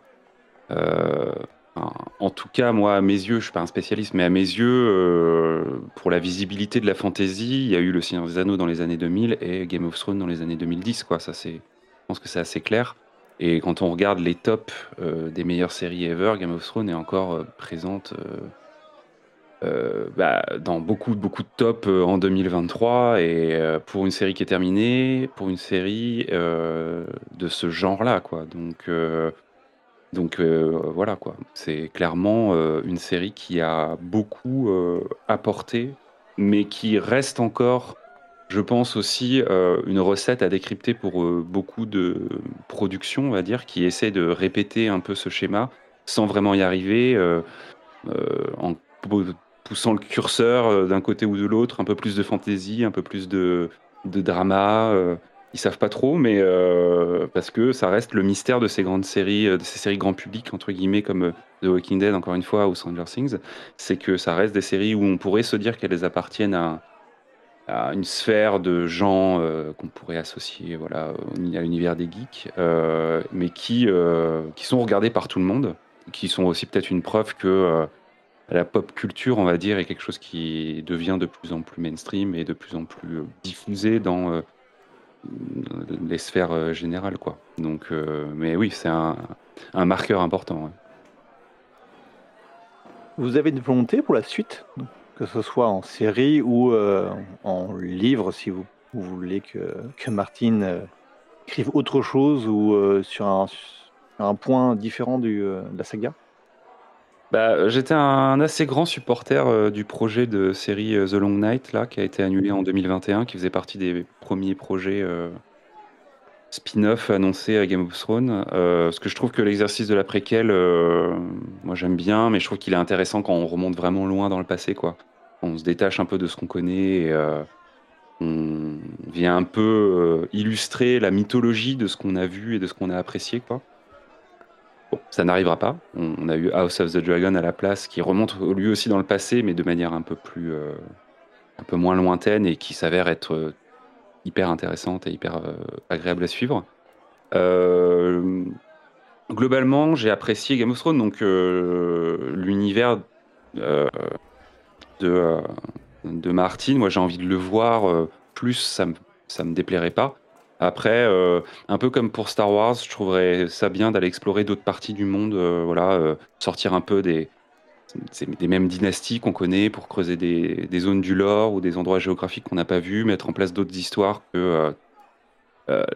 Speaker 3: en tout cas, moi, à mes yeux, je suis pas un spécialiste, mais à mes yeux, euh, pour la visibilité de la fantasy, il y a eu Le Seigneur des Anneaux dans les années 2000 et Game of Thrones dans les années 2010. Quoi. Ça, je pense que c'est assez clair. Et quand on regarde les tops euh, des meilleures séries ever, Game of Thrones est encore euh, présente bah, dans beaucoup, beaucoup de tops en 2023. Et pour une série qui est terminée, pour une série de ce genre-là. Quoi. Donc donc euh, voilà quoi, c'est clairement euh, une série qui a beaucoup euh, apporté, mais qui reste encore, je pense aussi, une recette à décrypter pour beaucoup de productions, on va dire, qui essaient de répéter un peu ce schéma sans vraiment y arriver, en poussant le curseur d'un côté ou de l'autre, un peu plus de fantaisie, un peu plus de, de drama ils savent pas trop, mais euh, parce que ça reste le mystère de ces grandes séries, euh, de ces séries grand public entre guillemets comme euh, The Walking Dead encore une fois ou Stranger Things, c'est que ça reste des séries où on pourrait se dire qu'elles appartiennent à, une sphère de gens qu'on pourrait associer voilà à l'univers des geeks, mais qui qui sont regardées par tout le monde, qui sont aussi peut-être une preuve que la pop culture, on va dire, est quelque chose qui devient de plus en plus mainstream et de plus en plus diffusé dans les sphères euh, générales, quoi. Donc, euh, mais oui, c'est un, marqueur important.
Speaker 1: vous avez une volonté pour la suite, que ce soit en série ou en livre, si vous, voulez que, que Martine écrive autre chose ou sur un, point différent de la saga?
Speaker 3: Bah, j'étais un assez grand supporter, euh, du projet de série, euh, The Long Night là, qui a été annulé en 2021, qui faisait partie des premiers projets, euh, spin-off annoncés à Game of Thrones. parce que je trouve que l'exercice de la préquelle, moi j'aime bien, mais je trouve qu'il est intéressant quand on remonte vraiment loin dans le passé, quoi. On se détache un peu de ce qu'on connaît et on vient un peu, illustrer la mythologie de ce qu'on a vu et de ce qu'on a apprécié, quoi. Ça n'arrivera pas. On, a eu House of the Dragon à la place, qui remonte lui aussi dans le passé, mais de manière un peu plus, euh, un peu moins lointaine et qui s'avère être euh, hyper intéressante et hyper euh, agréable à suivre. globalement, j'ai apprécié Game of Thrones, donc l'univers de, de Martin. Moi, j'ai envie de le voir plus. Ça me, ça me déplairait pas. Après, euh, un peu comme pour Star Wars, je trouverais ça bien d'aller explorer d'autres parties du monde, euh, voilà, euh, sortir un peu des, des mêmes dynasties qu'on connaît pour creuser des, zones du lore ou des endroits géographiques qu'on n'a pas vus, mettre en place d'autres histoires que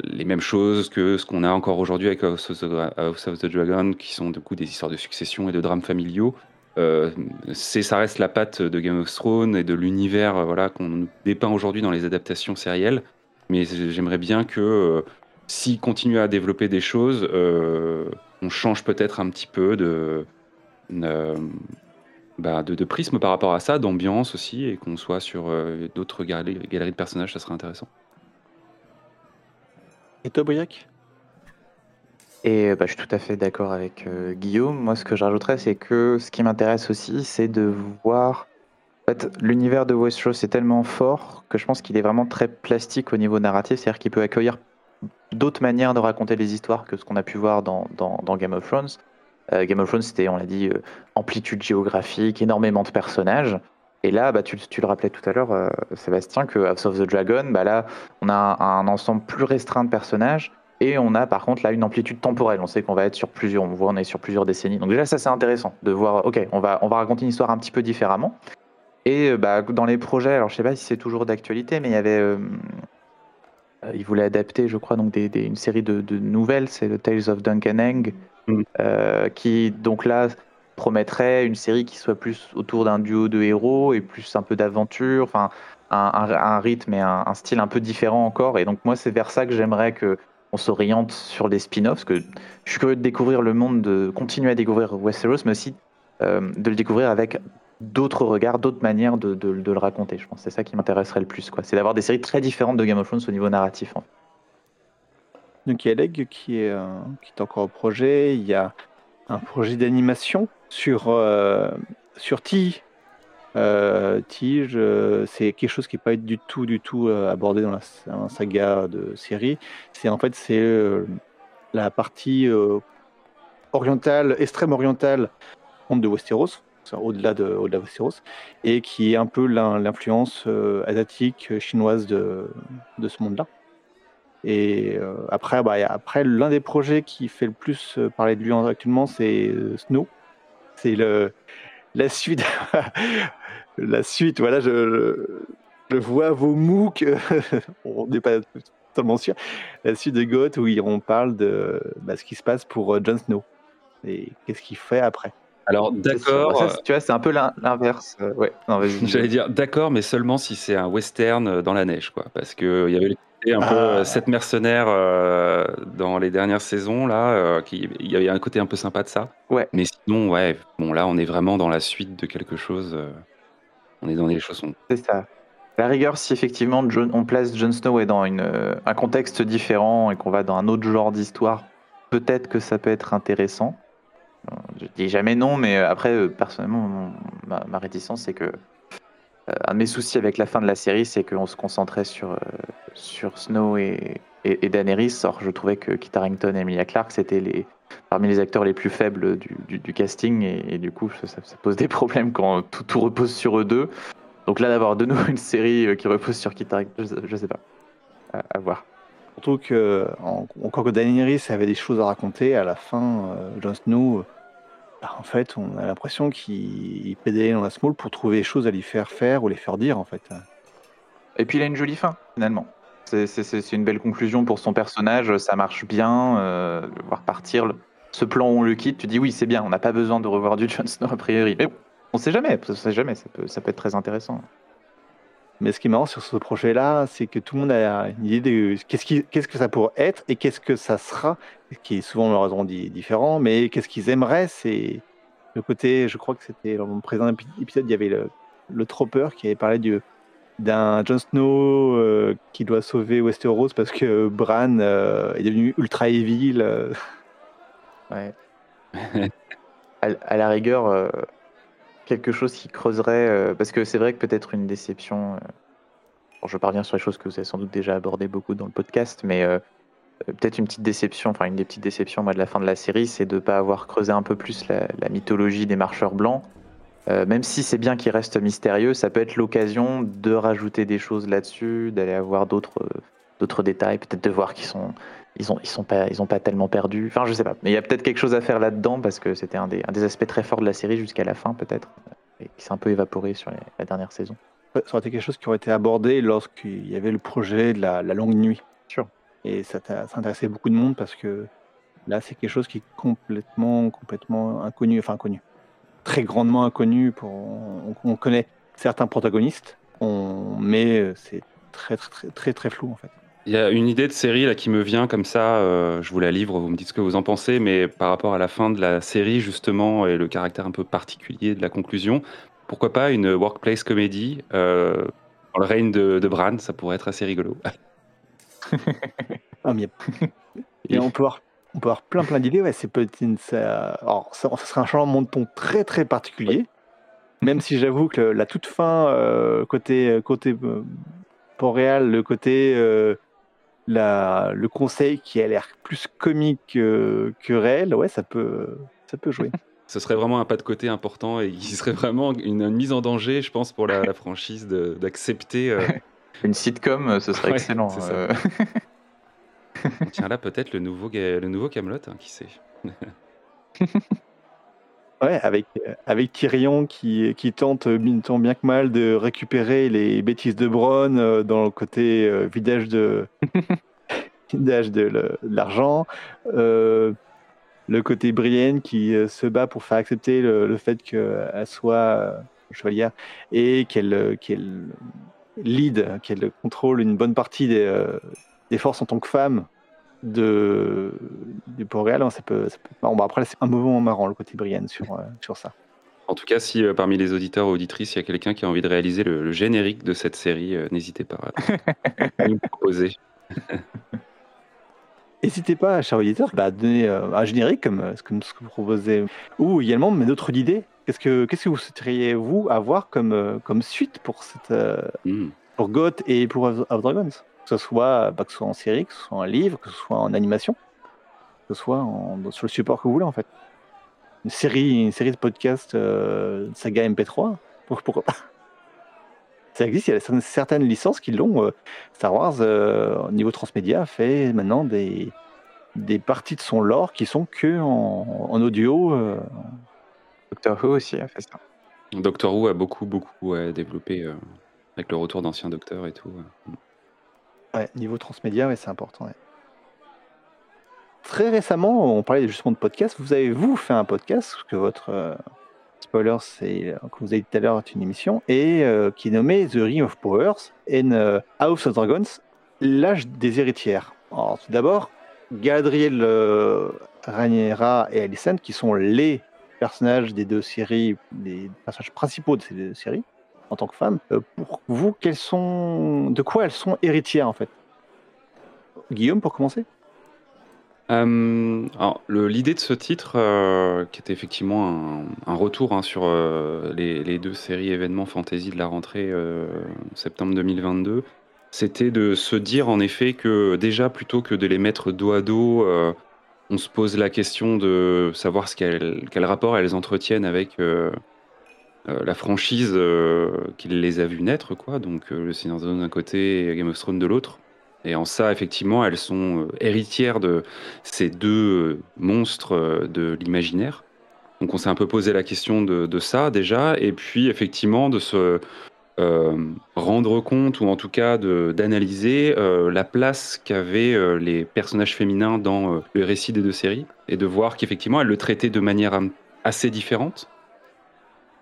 Speaker 3: les mêmes choses que ce qu'on a encore aujourd'hui avec House of, the, Dragon, qui sont du coup des histoires de succession et de drames familiaux. ça reste la patte de Game of Thrones et de l'univers voilà qu'on dépeint aujourd'hui dans les adaptations sérielles mais j'aimerais bien que euh, s'il continue à développer des choses, euh, on change peut-être un petit peu de, bah, de, de, prisme par rapport à ça, d'ambiance aussi, et qu'on soit sur euh, d'autres galeries, galeries, de personnages, ça serait intéressant.
Speaker 1: Et toi, Boyac
Speaker 2: et bah, je suis tout à fait d'accord avec Guillaume. Moi, ce que je rajouterais, c'est que ce qui m'intéresse aussi, c'est de voir en fait, l'univers de Westeros est tellement fort que je pense qu'il est vraiment très plastique au niveau narratif, c'est-à-dire qu'il peut accueillir d'autres manières de raconter les histoires que ce qu'on a pu voir dans, Game of Thrones. Euh, Game of Thrones, c'était, on l'a dit, euh, amplitude géographique, énormément de personnages. Et là, bah, tu, le rappelais tout à l'heure, euh, Sébastien, que House of the Dragon, bah, là, on a un, ensemble plus restreint de personnages. Et on a par contre là une amplitude temporelle. On sait qu'on va être sur plusieurs, on voit on est sur plusieurs décennies. Donc déjà ça c'est intéressant de voir. Ok, on va raconter une histoire un petit peu différemment. Et euh, bah, dans les projets, alors je sais pas si c'est toujours d'actualité, mais il y avait, euh, euh, il voulait adapter, je crois, donc des, une série de, nouvelles, c'est le Tales of Duncan mm. qui donc là promettrait une série qui soit plus autour d'un duo de héros et plus un peu d'aventure, enfin un, rythme et un, style un peu différent encore. Et donc moi, c'est vers ça que j'aimerais que on s'oriente sur les spin-offs, parce que je suis curieux de découvrir le monde, de continuer à découvrir Westeros, mais aussi de le découvrir avec d'autres regards, d'autres manières de, le raconter. Je pense c'est ça qui m'intéresserait le plus. C'est d'avoir des séries très différentes de Game of Thrones au niveau narratif.
Speaker 1: Donc il y a Leg qui est, euh, qui est encore au projet. Il y a un projet d'animation sur, euh, sur Tige. Euh, Tige, c'est quelque chose qui n'est pas du tout, du tout abordé dans la, saga de série. C'est en fait c'est la partie orientale, extrême orientale de Westeros au-delà de, au Westeros, et qui est un peu l'influence euh, asiatique, euh, chinoise de, de ce monde-là. Et euh, après, bah, après l'un des projets qui fait le plus parler de lui actuellement, c'est Snow. C'est la suite. la suite, voilà, je, vois vos MOOC, on n'est pas totalement sûr. La suite de Goth où on parle de bah, ce qui se passe pour Jon Snow et qu'est-ce qu'il fait après?
Speaker 3: Alors d'accord.
Speaker 2: Tu vois, c'est un peu l'inverse. Euh, ouais.
Speaker 3: J'allais dire d'accord, mais seulement si c'est un western euh, dans la neige, quoi. Parce que il y avait un peu euh, cette mercenaire dans les dernières saisons là, qui il y avait un côté un peu sympa de ça.
Speaker 2: Ouais.
Speaker 3: Mais sinon, ouais, bon là, on est vraiment dans la suite de quelque chose. on est dans les choses.
Speaker 2: C'est ça. La rigueur, si effectivement on place Jon Snow dans une, un contexte différent et qu'on va dans un autre genre d'histoire, peut-être que ça peut être intéressant. Je dis jamais non, mais euh, après, euh, personnellement, ma, réticence, c'est que euh, un de mes soucis avec la fin de la série, c'est qu'on se concentrait sur, sur Snow et, et, Daenerys. Or, je trouvais que Kit Harington et Emilia Clarke, c'était les, parmi les acteurs les plus faibles du, du, casting, et, du coup, ça, pose des problèmes quand tout, tout, repose sur eux deux. Donc là, d'avoir de nouveau une série qui repose sur Kit Harington, je, sais pas. À, voir.
Speaker 1: Surtout que, encore que Daenerys avait des choses à raconter, à la fin, Jon Snow bah, en fait, on a l'impression qu'il pédalait dans la small pour trouver des choses à lui faire faire ou les faire dire, en fait.
Speaker 2: Et puis il a une jolie fin, finalement. C'est une belle conclusion pour son personnage, ça marche bien, euh, voir partir. Ce plan où on le quitte, tu dis oui, c'est bien, on n'a pas besoin de revoir du Jon Snow a priori. Mais on sait jamais, on sait jamais, ça peut être très intéressant.
Speaker 1: Mais ce qui est marrant sur ce projet-là, c'est que tout le monde a une idée de qu'est-ce, qui, qu'est-ce que ça pourrait être et qu'est-ce que ça sera, qui est souvent malheureusement dit différent, mais qu'est-ce qu'ils aimeraient, c'est le côté, je crois que c'était dans mon présent épisode, il y avait le, le Tropper qui avait parlé du, d'un Jon Snow euh, qui doit sauver Westeros parce que Bran euh, est devenu ultra evil. Euh.
Speaker 2: Ouais. à, la rigueur, quelque chose qui creuserait, parce que c'est vrai que peut-être une déception. je parviens sur les choses que vous avez sans doute déjà abordées beaucoup dans le podcast, mais peut-être une petite déception, enfin une des petites déceptions de la fin de la série, c'est de ne pas avoir creusé un peu plus la, mythologie des marcheurs blancs. Euh, même si c'est bien qu'il reste mystérieux, ça peut être l'occasion de rajouter des choses là-dessus, d'aller avoir d'autres d'autres détails, peut-être de voir qu'ils sont ils ont ils sont pas ils ont pas tellement perdu. Enfin, je sais pas, mais il y a peut-être quelque chose à faire là-dedans parce que c'était un des, un des aspects très forts de la série jusqu'à la fin peut-être et qui s'est un peu évaporé sur la dernière saison.
Speaker 1: Ça aurait été quelque chose qui aurait été abordé lorsqu'il y avait le projet de la, longue nuit.
Speaker 2: Sûr.
Speaker 1: Et ça, ça intéressait beaucoup de monde parce que là, c'est quelque chose qui est complètement, complètement inconnu, enfin inconnu très grandement inconnu. Pour, on, connaît certains protagonistes, on, mais c'est très, très, très, très, très flou en fait.
Speaker 3: Il y a une idée de série là qui me vient comme ça, euh, je vous la livre, vous me dites ce que vous en pensez, mais par rapport à la fin de la série justement et le caractère un peu particulier de la conclusion, pourquoi pas une workplace comédie euh, dans le règne de, de, Bran, ça pourrait être assez rigolo.
Speaker 1: ah, mais... Et on peut voir on peut avoir plein plein d'idées. Ouais, c'est peut-être ça, alors, ça, serait un changement de ton très très particulier. Même si j'avoue que la toute fin euh, côté côté Port-Réal, le côté euh, la, le conseil qui a l'air plus comique que réel, ouais, ça peut ça peut jouer.
Speaker 3: Ce serait vraiment un pas de côté important et qui serait vraiment une, mise en danger, je pense, pour la, franchise d'accepter.
Speaker 2: Une sitcom, ce serait excellent.
Speaker 3: Tiens là peut-être le nouveau le nouveau Camelot, hein, qui sait.
Speaker 1: Ouais, avec avec Tyrion qui qui tente tant bien que mal de récupérer les bêtises de Bronn euh, dans le côté euh, vidage de vidage de l'argent. Euh, le côté Brienne qui se bat pour faire accepter le, fait qu'elle soit chevalière et qu'elle qu'elle lead, qu'elle contrôle une bonne partie des, des forces en tant que femme de, du Port-Réal, hein, ça peut, ça peut... Bon, bah, après, c'est un moment marrant le côté Brienne sur, euh, sur ça.
Speaker 3: En tout cas, si euh, parmi les auditeurs ou auditrices, il y a quelqu'un qui a envie de réaliser le, générique de cette série, euh, n'hésitez pas à nous proposer.
Speaker 1: N'hésitez pas, chers auditeurs, bah, à donner un générique comme, ce que vous proposez, ou également mais d'autres idées. Qu'est-ce que, qu'est-ce que vous souhaiteriez, vous, avoir comme, comme suite pour, cette, hmm. pour Goth et pour of Dragons? Que ce soit, bah, que ce soit en série, que ce soit en livre, que ce soit en animation, que ce soit en, sur le support que vous voulez en fait. Une série, une série de podcasts euh, saga MP3, pourquoi pas Ça existe, il y a certaines licences qui l'ont. Euh, Star Wars, euh, au niveau transmédia, fait maintenant des, des parties de son lore qui sont que en, en audio.
Speaker 2: Doctor Who aussi a fait ça.
Speaker 3: Doctor Who a beaucoup, beaucoup développé avec le retour d'anciens docteurs et tout.
Speaker 1: Ouais, niveau transmédia, ouais, c'est important. Très récemment, on parlait justement de podcast. Vous avez, vous, fait un podcast, que votre euh, spoiler, c'est, comme vous avez dit tout à l'heure, est une émission, et euh, qui est nommé The Ring of Powers and euh, House of Dragons, l'âge des héritières. Alors, tout d'abord, Galadriel Rhaenyra et Alicent, qui sont les personnages des deux séries, les personnages principaux de ces deux séries en tant que femme, euh, pour vous, de quoi elles sont héritières en fait? Guillaume, pour commencer?
Speaker 3: Euh, L'idée de ce titre, euh, qui était effectivement un, retour hein, sur les, deux séries événements fantasy de la rentrée septembre 2022, c'était de se dire en effet que déjà plutôt que de les mettre dos à dos, on se pose la question de savoir ce quel rapport elles entretiennent avec euh, la franchise euh, qui les a vus naître, quoi. Donc euh, le Seigneur des d'un côté et Game of Thrones de l'autre. Et en ça, effectivement, elles sont héritières de ces deux monstres de l'imaginaire. Donc on s'est un peu posé la question de, ça déjà, et puis effectivement de se rendre compte, ou en tout cas d'analyser la place qu'avaient les personnages féminins dans le récit des deux séries, et de voir qu'effectivement elles le traitaient de manière assez différente,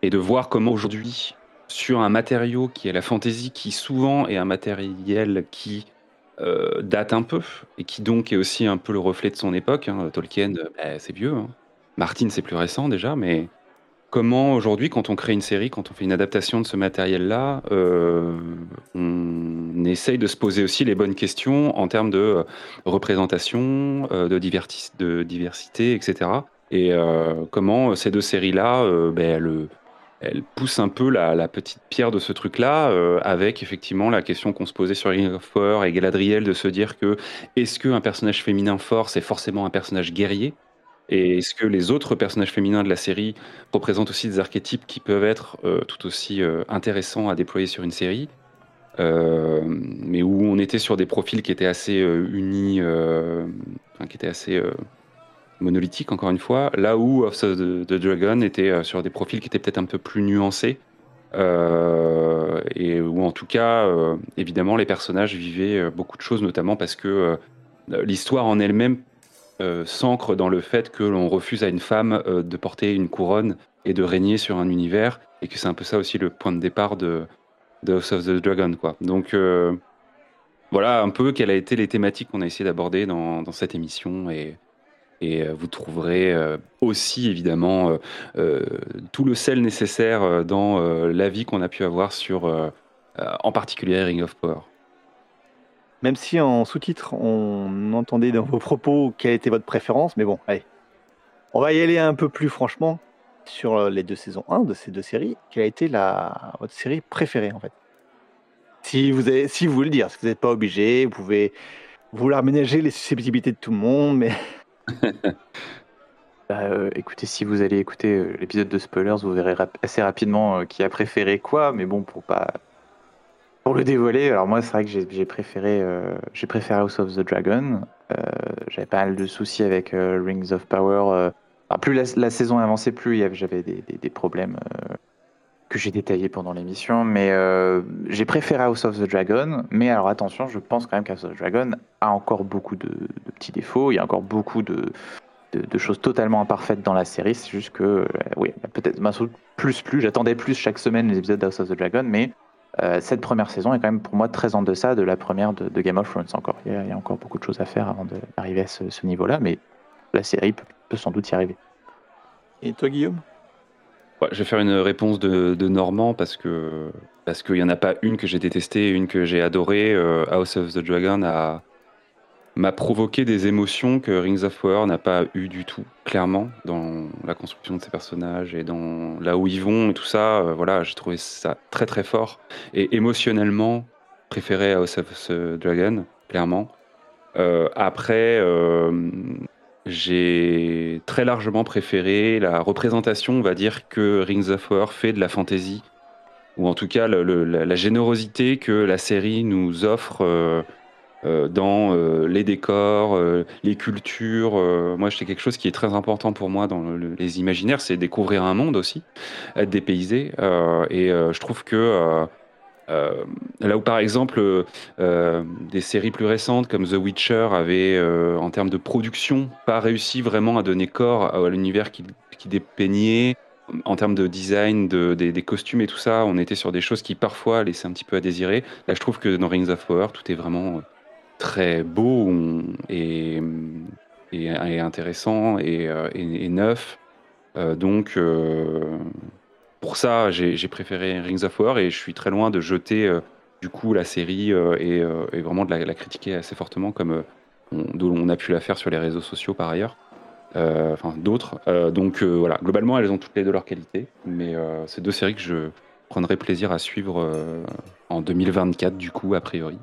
Speaker 3: et de voir comment aujourd'hui, sur un matériau qui est la fantasy, qui souvent est un matériel qui euh, date un peu, et qui donc est aussi un peu le reflet de son époque. Hein. Tolkien, euh, bah, c'est vieux. Hein. Martin, c'est plus récent déjà, mais comment aujourd'hui, quand on crée une série, quand on fait une adaptation de ce matériel-là, euh, on essaye de se poser aussi les bonnes questions en termes de représentation, de, de, diversité, etc. Et comment ces deux séries-là, ben, elle pousse un peu la, petite pierre de ce truc-là, euh, avec effectivement la question qu'on se posait sur Ring of Power et Galadriel de se dire que est-ce qu'un personnage féminin fort, c'est forcément un personnage guerrier? Et est-ce que les autres personnages féminins de la série représentent aussi des archétypes qui peuvent être euh, tout aussi euh, intéressants à déployer sur une série? Mais où on était sur des profils qui étaient assez unis, qui étaient assez monolithique, encore une fois, là où Of the, Dragon était euh, sur des profils qui étaient peut-être un peu plus nuancés, euh, et où en tout cas, euh, évidemment, les personnages vivaient beaucoup de choses, notamment parce que l'histoire en elle-même s'ancre dans le fait que l'on refuse à une femme de porter une couronne et de régner sur un univers, et que c'est un peu ça aussi le point de départ de, de of the Dragon. Quoi. Donc voilà un peu quelles a été les thématiques qu'on a essayé d'aborder dans, dans, cette émission, et, et euh, vous trouverez euh, aussi évidemment euh, tout le sel nécessaire dans l'avis qu'on a pu avoir sur, en particulier, Ring of Power.
Speaker 1: Même si en sous-titre, on entendait dans vos propos quelle était votre préférence, mais bon, allez. On va y aller un peu plus franchement sur les deux saisons 1 de ces deux séries. Quelle a été la, votre série préférée en fait? Si vous, avez, si vous voulez le dire, que vous n'êtes pas obligé, vous pouvez vouloir ménager les susceptibilités de tout le monde, mais
Speaker 2: Bah, euh, écoutez, si vous allez écouter euh, l'épisode de spoilers, vous verrez assez rapidement euh, qui a préféré quoi, mais bon, pour pas pour le dévoiler, alors moi c'est vrai que j'ai préféré House of the Dragon. j'avais pas mal de soucis avec Rings of Power. plus la, saison avançait, plus j'avais des, problèmes que j'ai détaillés pendant l'émission, mais j'ai préféré House of the Dragon. Mais alors attention, je pense quand même qu'House of the Dragon a encore beaucoup de, petits défauts. Il y a encore beaucoup de, choses totalement imparfaites dans la série. C'est juste que, euh, oui, peut-être plus, plus. J'attendais plus chaque semaine les épisodes d'House of the Dragon, mais euh, cette première saison est quand même pour moi très en deçà de la première de, Game of Thrones encore. Il y, a, encore beaucoup de choses à faire avant d'arriver à ce, niveau-là, mais la série peut, sans doute y arriver.
Speaker 1: Et toi, Guillaume?
Speaker 3: Je vais faire une réponse de, Normand parce que parce qu'il n'y en a pas une que j'ai détestée une que j'ai adorée. Euh, House of the Dragon a, m'a provoqué des émotions que Rings of Power n'a pas eu du tout, clairement, dans la construction de ses personnages et dans là où ils vont et tout ça. Euh, voilà, j'ai trouvé ça très très fort et émotionnellement préféré House of the Dragon, clairement. Euh, après, j'ai très largement préféré la représentation, on va dire, que Rings of Power fait de la fantasy, ou en tout cas la, générosité que la série nous offre euh, dans euh, les décors, euh, les cultures. moi, c'est quelque chose qui est très important pour moi dans les imaginaires, c'est découvrir un monde aussi, être dépaysé. et je trouve que là où par exemple des séries plus récentes comme The Witcher avaient, en termes de production, pas réussi vraiment à donner corps à, l'univers qui, qui dépeignait, en termes de design, de, des, costumes et tout ça, on était sur des choses qui parfois laissaient un petit peu à désirer. Là, je trouve que dans Rings of Power, tout est vraiment très beau et, et, intéressant et, euh, neuf. Euh, donc, euh, pour ça, j'ai préféré Rings of War et je suis très loin de jeter du coup la série et, vraiment de la, critiquer assez fortement comme on, on, a pu la faire sur les réseaux sociaux par ailleurs. enfin, d'autres. donc voilà, globalement, elles ont toutes les de leur qualité, mais c'est deux séries que je prendrai plaisir à suivre en 2024 du coup, a priori.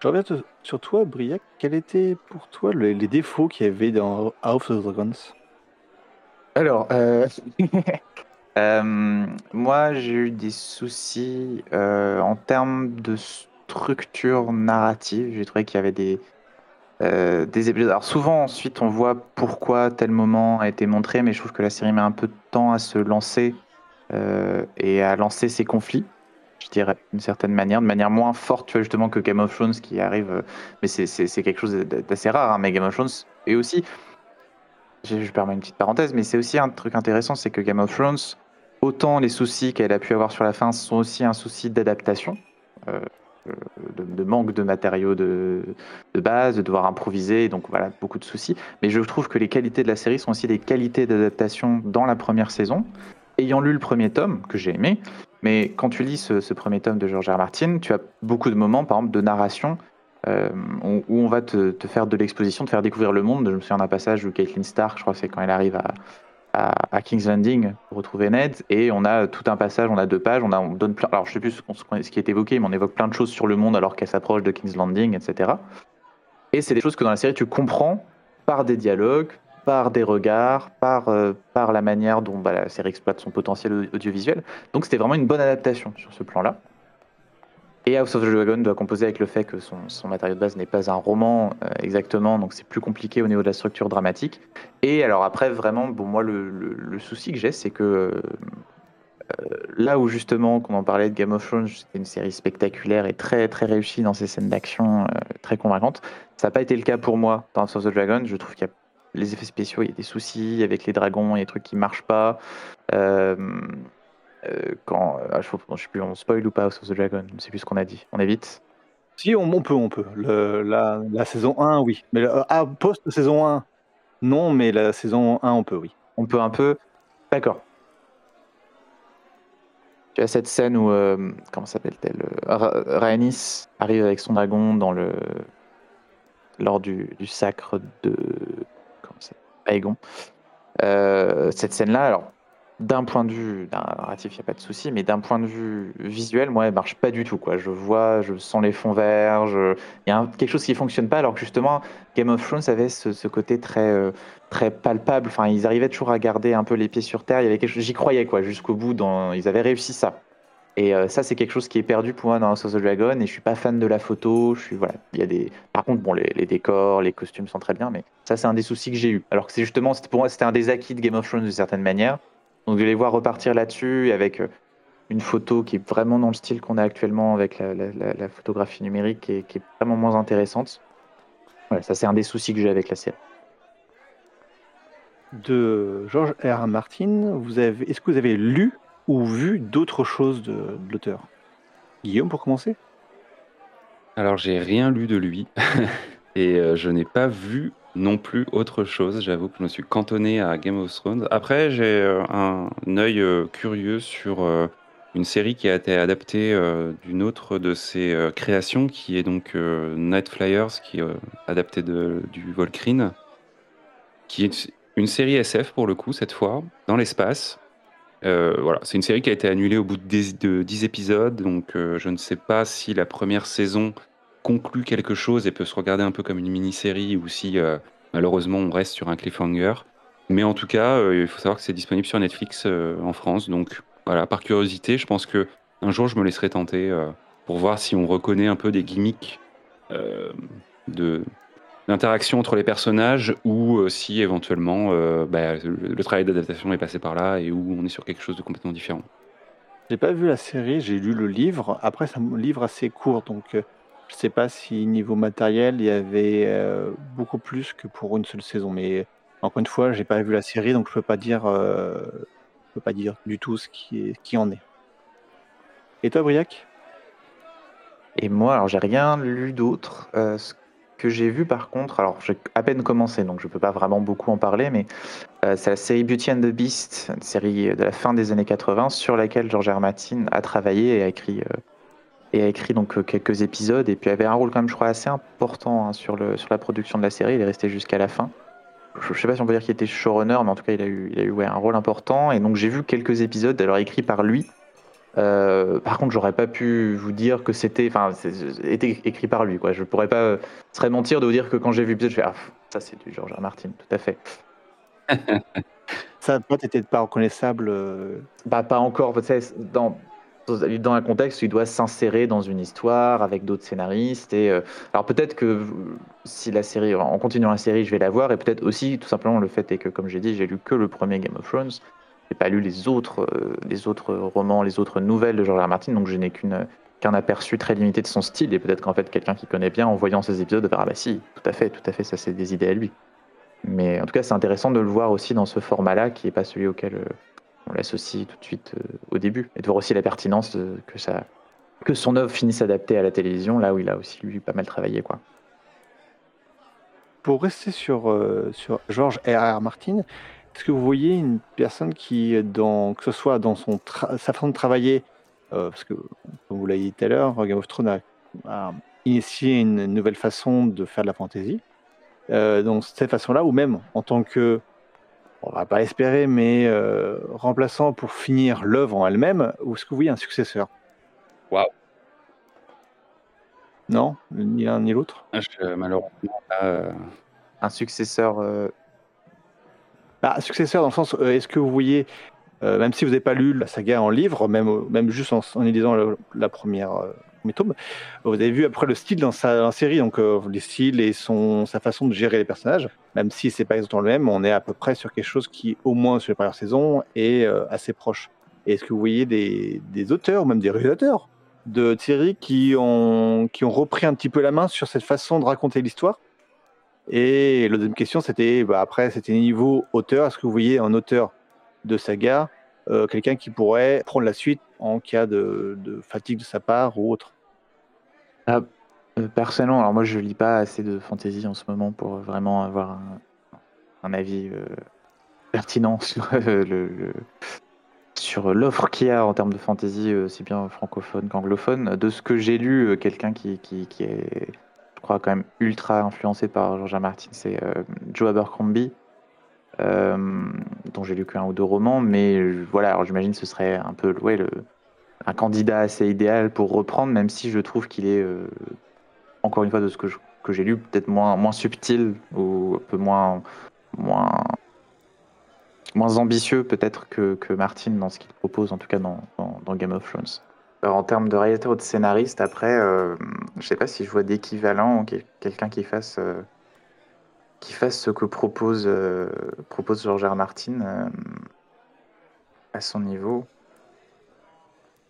Speaker 1: Je reviens sur toi, Briac. Quels étaient pour toi les, défauts qu'il y avait dans House of Dragons?
Speaker 2: Alors, euh, moi j'ai eu des soucis euh, en termes de structure narrative. J'ai trouvé qu'il y avait des, euh, des épisodes. Alors souvent ensuite on voit pourquoi tel moment a été montré, mais je trouve que la série met un peu de temps à se lancer et à lancer ses conflits, je dirais d'une certaine manière, de manière moins forte justement que Game of Thrones qui arrive, mais c'est quelque chose d'assez rare, hein, mais Game of Thrones et aussi, je, permets une petite parenthèse, mais c'est aussi un truc intéressant, c'est que Game of Thrones, autant les soucis qu'elle a pu avoir sur la fin sont aussi un souci d'adaptation. Euh, de, manque de matériaux de, base, de devoir improviser, donc voilà, beaucoup de soucis. Mais je trouve que les qualités de la série sont aussi des qualités d'adaptation dans la première saison. Ayant lu le premier tome, que j'ai aimé, mais quand tu lis ce, premier tome de George R. Martin, tu as beaucoup de moments, par exemple, de narration euh, où, on va te, faire de l'exposition, te faire découvrir le monde. Je me souviens d'un passage où Caitlin Stark, je crois c'est quand elle arrive à, King's Landing pour retrouver Ned et on a tout un passage, on a deux pages, on, donne alors je sais plus ce, qui est évoqué, mais on évoque plein de choses sur le monde alors qu'elle s'approche de King's Landing, etc. Et c'est des choses que dans la série tu comprends par des dialogues, par des regards, par, euh, la manière dont bah, la série exploite son potentiel audiovisuel. Donc c'était vraiment une bonne adaptation sur ce plan-là. Et House of the Dragon doit composer avec le fait que son, matériau de base n'est pas un roman euh, exactement, donc c'est plus compliqué au niveau de la structure dramatique. Et alors après, vraiment, bon, moi, le, souci que j'ai, c'est que euh, là où justement, qu'on en parlait de Game of Thrones, c'était une série spectaculaire et très très réussie dans ses scènes d'action, euh, très convaincantes, ça n'a pas été le cas pour moi dans House of the Dragon. Je trouve qu'il y a les effets spéciaux, il y a des soucis avec les dragons, il y a des trucs qui marchent pas. Euh, quand. Euh, je, sais plus, on spoil ou pas House of the Dragon Je sais plus ce qu'on a dit. On évite
Speaker 1: Si, on, peut, on peut. Le, la, la, saison 1, oui. Mais ah, post-saison 1, non, mais la saison 1, on peut, oui.
Speaker 2: On peut un peu. D'accord. Tu as cette scène où. Euh, comment s'appelle-t-elle Rhaenys arrive avec son dragon dans le. lors du, du sacre de. Comment ça Aegon. cette scène-là, alors d'un point de vue narratif, il n'y a pas de souci, mais d'un point de vue visuel, moi, elle marche pas du tout. Je vois, je sens les fonds verts, il y a quelque chose qui fonctionne pas, alors que justement, Game of Thrones avait ce, côté très, euh, très palpable. Enfin, ils arrivaient toujours à garder un peu les pieds sur terre. J'y croyais quoi, jusqu'au bout. Ils avaient réussi ça. Et euh, ça, c'est quelque chose qui est perdu pour moi dans House of the Dragon. Et je suis pas fan de la photo. Y a des. Par contre, bon, les, les décors, les costumes sont très bien, mais ça, c'est un des soucis que j'ai eu. Alors que c'est justement, pour moi, c'était un des acquis de Game of Thrones d'une certaine manière. Donc de les voir repartir là-dessus avec euh, une photo qui est vraiment dans le style qu'on a actuellement avec la, photographie numérique et qui est vraiment moins intéressante. ça c'est un des soucis que j'ai avec la série.
Speaker 1: De George R. Martin, vous avez, est-ce que vous avez lu ou vu d'autres choses de, de l'auteur? Guillaume, pour commencer?
Speaker 3: Alors j'ai rien lu de lui et euh, je n'ai pas vu non plus autre chose. J'avoue que je me suis cantonné à Game of Thrones. Après, j'ai euh, un œil euh, curieux sur euh, une série qui a été adaptée d'une autre de ses créations, qui est donc Night Flyers, qui est adaptée de, du Volcrine, qui est une série SF pour le coup cette fois, dans l'espace. voilà, c'est une série qui a été annulée au bout de 10, épisodes, donc je ne sais pas si la première saison conclut quelque chose et peut se regarder un peu comme une mini-série ou si euh, malheureusement on reste sur un cliffhanger. Mais en tout cas, euh, il faut savoir que c'est disponible sur Netflix euh, en France. Donc voilà, par curiosité, je pense que un jour je me laisserai tenter pour voir si on reconnaît un peu des gimmicks de d'interaction entre les personnages ou si éventuellement bah, le, travail d'adaptation est passé par là et où on est sur quelque chose de complètement différent.
Speaker 1: J'ai pas vu la série, j'ai lu le livre. Après, c'est un livre assez court, donc je sais pas si niveau matériel, il y avait euh, beaucoup plus que pour une seule saison. Mais encore une fois, j'ai pas vu la série, donc je peux pas dire, euh, peux pas dire du tout ce qui, est, qui en est. Et toi, Briac?
Speaker 2: Et moi, alors j'ai rien lu d'autre. Euh, ce que j'ai vu par contre, alors j'ai à peine commencé, donc je peux pas vraiment beaucoup en parler, mais c'est la série Beauty and the Beast, une série de la fin des années 80 sur laquelle George R. Martin a travaillé et a écrit et a écrit donc euh, quelques épisodes et puis avait un rôle quand même je crois assez important hein, sur, le, sur la production de la série, il est resté jusqu'à la fin. Je, ne sais pas si on peut dire qu'il était showrunner, mais en tout cas il a eu, il a eu ouais, un rôle important et donc j'ai vu quelques épisodes alors écrits par lui. Euh, par contre, j'aurais pas pu vous dire que c'était, enfin, était écrit par lui, quoi. Je pourrais pas, euh, serait mentir de vous dire que quand j'ai vu l'épisode, je fais ah, ça c'est du George R. Martin, tout à fait.
Speaker 1: ça, toi, t'étais pas reconnaissable.
Speaker 2: Bah pas encore. Dans dans un contexte où il doit s'insérer dans une histoire avec d'autres scénaristes. Et euh, alors peut-être que si la série, en continuant la série, je vais la voir, et peut-être aussi tout simplement le fait est que, comme j'ai dit, j'ai lu que le premier Game of Thrones. J'ai pas lu les autres, euh, les autres romans, les autres nouvelles de George R. Martin, donc je n'ai qu'un aperçu très limité de son style. Et peut-être qu'en fait, quelqu'un qui connaît bien, en voyant ces épisodes, va ah bah si, tout à fait, tout à fait, ça c'est des idées à lui. Mais en tout cas, c'est intéressant de le voir aussi dans ce format-là, qui n'est pas celui auquel euh, on l'associe tout de suite euh, au début, et de voir aussi la pertinence que, ça, que son œuvre finisse adaptée à la télévision, là où il a aussi lui pas mal travaillé. Quoi.
Speaker 1: Pour rester sur, euh, sur George R.R. Martin, est-ce que vous voyez une personne qui, dans, que ce soit dans son sa façon de travailler, parce que, comme vous l'avez dit tout à l'heure, Game of Thrones a, initié une nouvelle façon de faire de la fantasy, euh, donc cette façon-là, ou même en tant que, on va pas espérer, mais euh, remplaçant pour finir l'œuvre en elle-même, ou est-ce que vous voyez un successeur?
Speaker 3: Waouh
Speaker 1: Non, ni l'un ni l'autre?
Speaker 3: Ah, malheureusement, euh,
Speaker 2: un successeur.
Speaker 1: Bah, un successeur dans le sens, est-ce que vous voyez, même si vous n'avez pas lu la saga en livre, même, même juste en, en lisant la première vous avez vu après le style dans sa série, donc euh, les styles et son, sa façon de gérer les personnages, même si c'est pas exactement le même, on est à peu près sur quelque chose qui, au moins sur les premières saisons, est euh, assez proche. Est-ce que vous voyez des, auteurs, même des réalisateurs de séries qui ont, qui ont repris un petit peu la main sur cette façon de raconter l'histoire? Et la deuxième question, c'était, bah, après, c'était niveau auteur. Est-ce que vous voyez un auteur de saga euh, quelqu'un qui pourrait prendre la suite en cas de, fatigue de sa part ou autre
Speaker 2: ah, euh, Personnellement, alors moi je lis pas assez de fantasy en ce moment pour vraiment avoir un, avis euh, pertinent sur le, sur l'offre qu'il y a en termes de fantasy, aussi bien francophone qu'anglophone. De ce que j'ai lu, quelqu'un qui, est, je crois, quand même ultra influencé par George Martin, c'est Joe Abercrombie. Euh, dont j'ai lu qu'un ou deux romans, mais voilà, alors j'imagine ce serait un peu ouais, le, un candidat assez idéal pour reprendre, même si je trouve qu'il est, euh, encore une fois, de ce que, que j'ai lu, peut-être moins, moins subtil ou un peu moins, moins, moins ambitieux peut-être que, que Martin dans ce qu'il propose, en tout cas dans, dans, Game of Thrones. Alors, en termes de réalisateur ou de scénariste, après, euh, je sais pas si je vois d'équivalent, quelqu'un qui fasse qui fasse ce que propose, euh, propose George. Martin euh, à son niveau.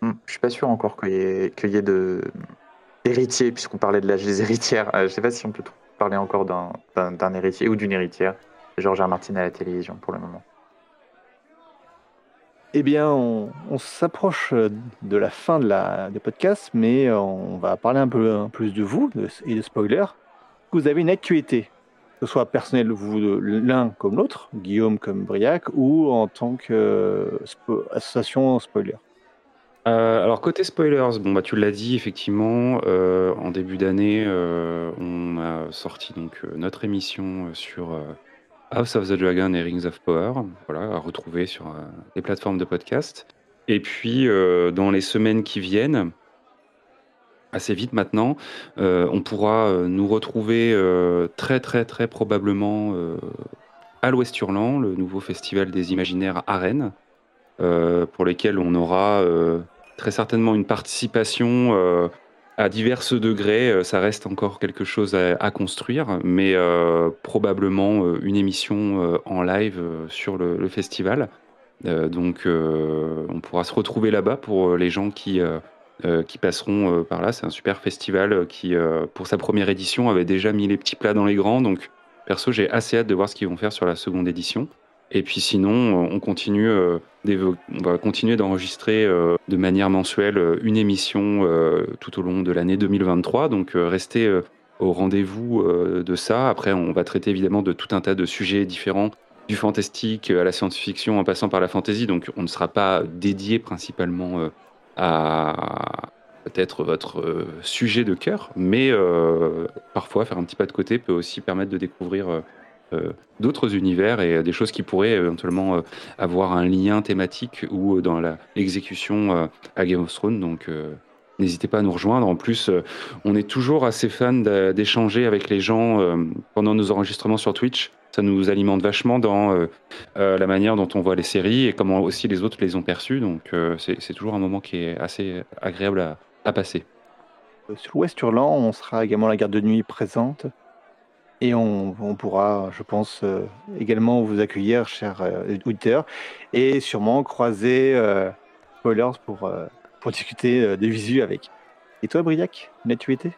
Speaker 2: Hmm, je suis pas sûr encore qu'il y ait, y ait de puisqu'on parlait de l'âge des héritières. Euh, je sais pas si on peut parler encore d'un héritier ou d'une héritière. George R. Martin à la télévision pour le moment.
Speaker 1: Eh bien, on, s'approche de la fin de la, des podcasts, mais on va parler un peu plus de vous et de spoilers. Vous avez une actualité que ce soit personnel, vous l'un comme l'autre, Guillaume comme Briac, ou en tant qu'association spoiler?
Speaker 3: Euh, alors côté spoilers, bon bah tu l'as dit effectivement, euh, en début d'année, euh, on a sorti donc notre émission sur House of the Dragon et Rings of Power, voilà, à retrouver sur les plateformes de podcast. Et puis dans les semaines qui viennent, assez vite maintenant. Euh, on pourra euh, nous retrouver euh, très très très probablement à l'Ouest Hurlant, le nouveau festival des imaginaires à Rennes, pour lesquels on aura très certainement une participation à divers degrés. Ça reste encore quelque chose à, construire, mais probablement une émission en live sur le, le festival. donc on pourra se retrouver là-bas pour les gens qui euh, qui passeront euh, par là. C'est un super festival euh, qui, pour sa première édition, avait déjà mis les petits plats dans les grands. Donc, perso, j'ai assez hâte de voir ce qu'ils vont faire sur la seconde édition. Et puis sinon, on continue, on va continuer d'enregistrer de manière mensuelle une émission tout au long de l'année 2023. Donc restez au rendez-vous de ça. Après, on va traiter évidemment de tout un tas de sujets différents, du fantastique à la science-fiction en passant par la fantasy. Donc on ne sera pas dédié principalement peut-être votre euh, sujet de cœur, mais euh, parfois faire un petit pas de côté peut aussi permettre de découvrir euh, d'autres univers et des choses qui pourraient éventuellement avoir un lien thématique ou dans l'exécution à Game of Thrones. Donc n'hésitez pas à nous rejoindre. En plus, on est toujours assez fan d'échanger avec les gens pendant nos enregistrements sur Twitch. Ça nous alimente vachement dans la manière dont on voit les séries et comment aussi les autres les ont perçues. Donc c'est toujours un moment qui est assez agréable à, passer.
Speaker 1: Sur l'Ouest Hurlant, on sera également la garde de nuit présente. Et on, pourra, je pense, euh, également vous accueillir, chers euh, et sûrement croiser euh, Spoilers pour, pour discuter des visu avec. Et toi, Briac, l'as-tu été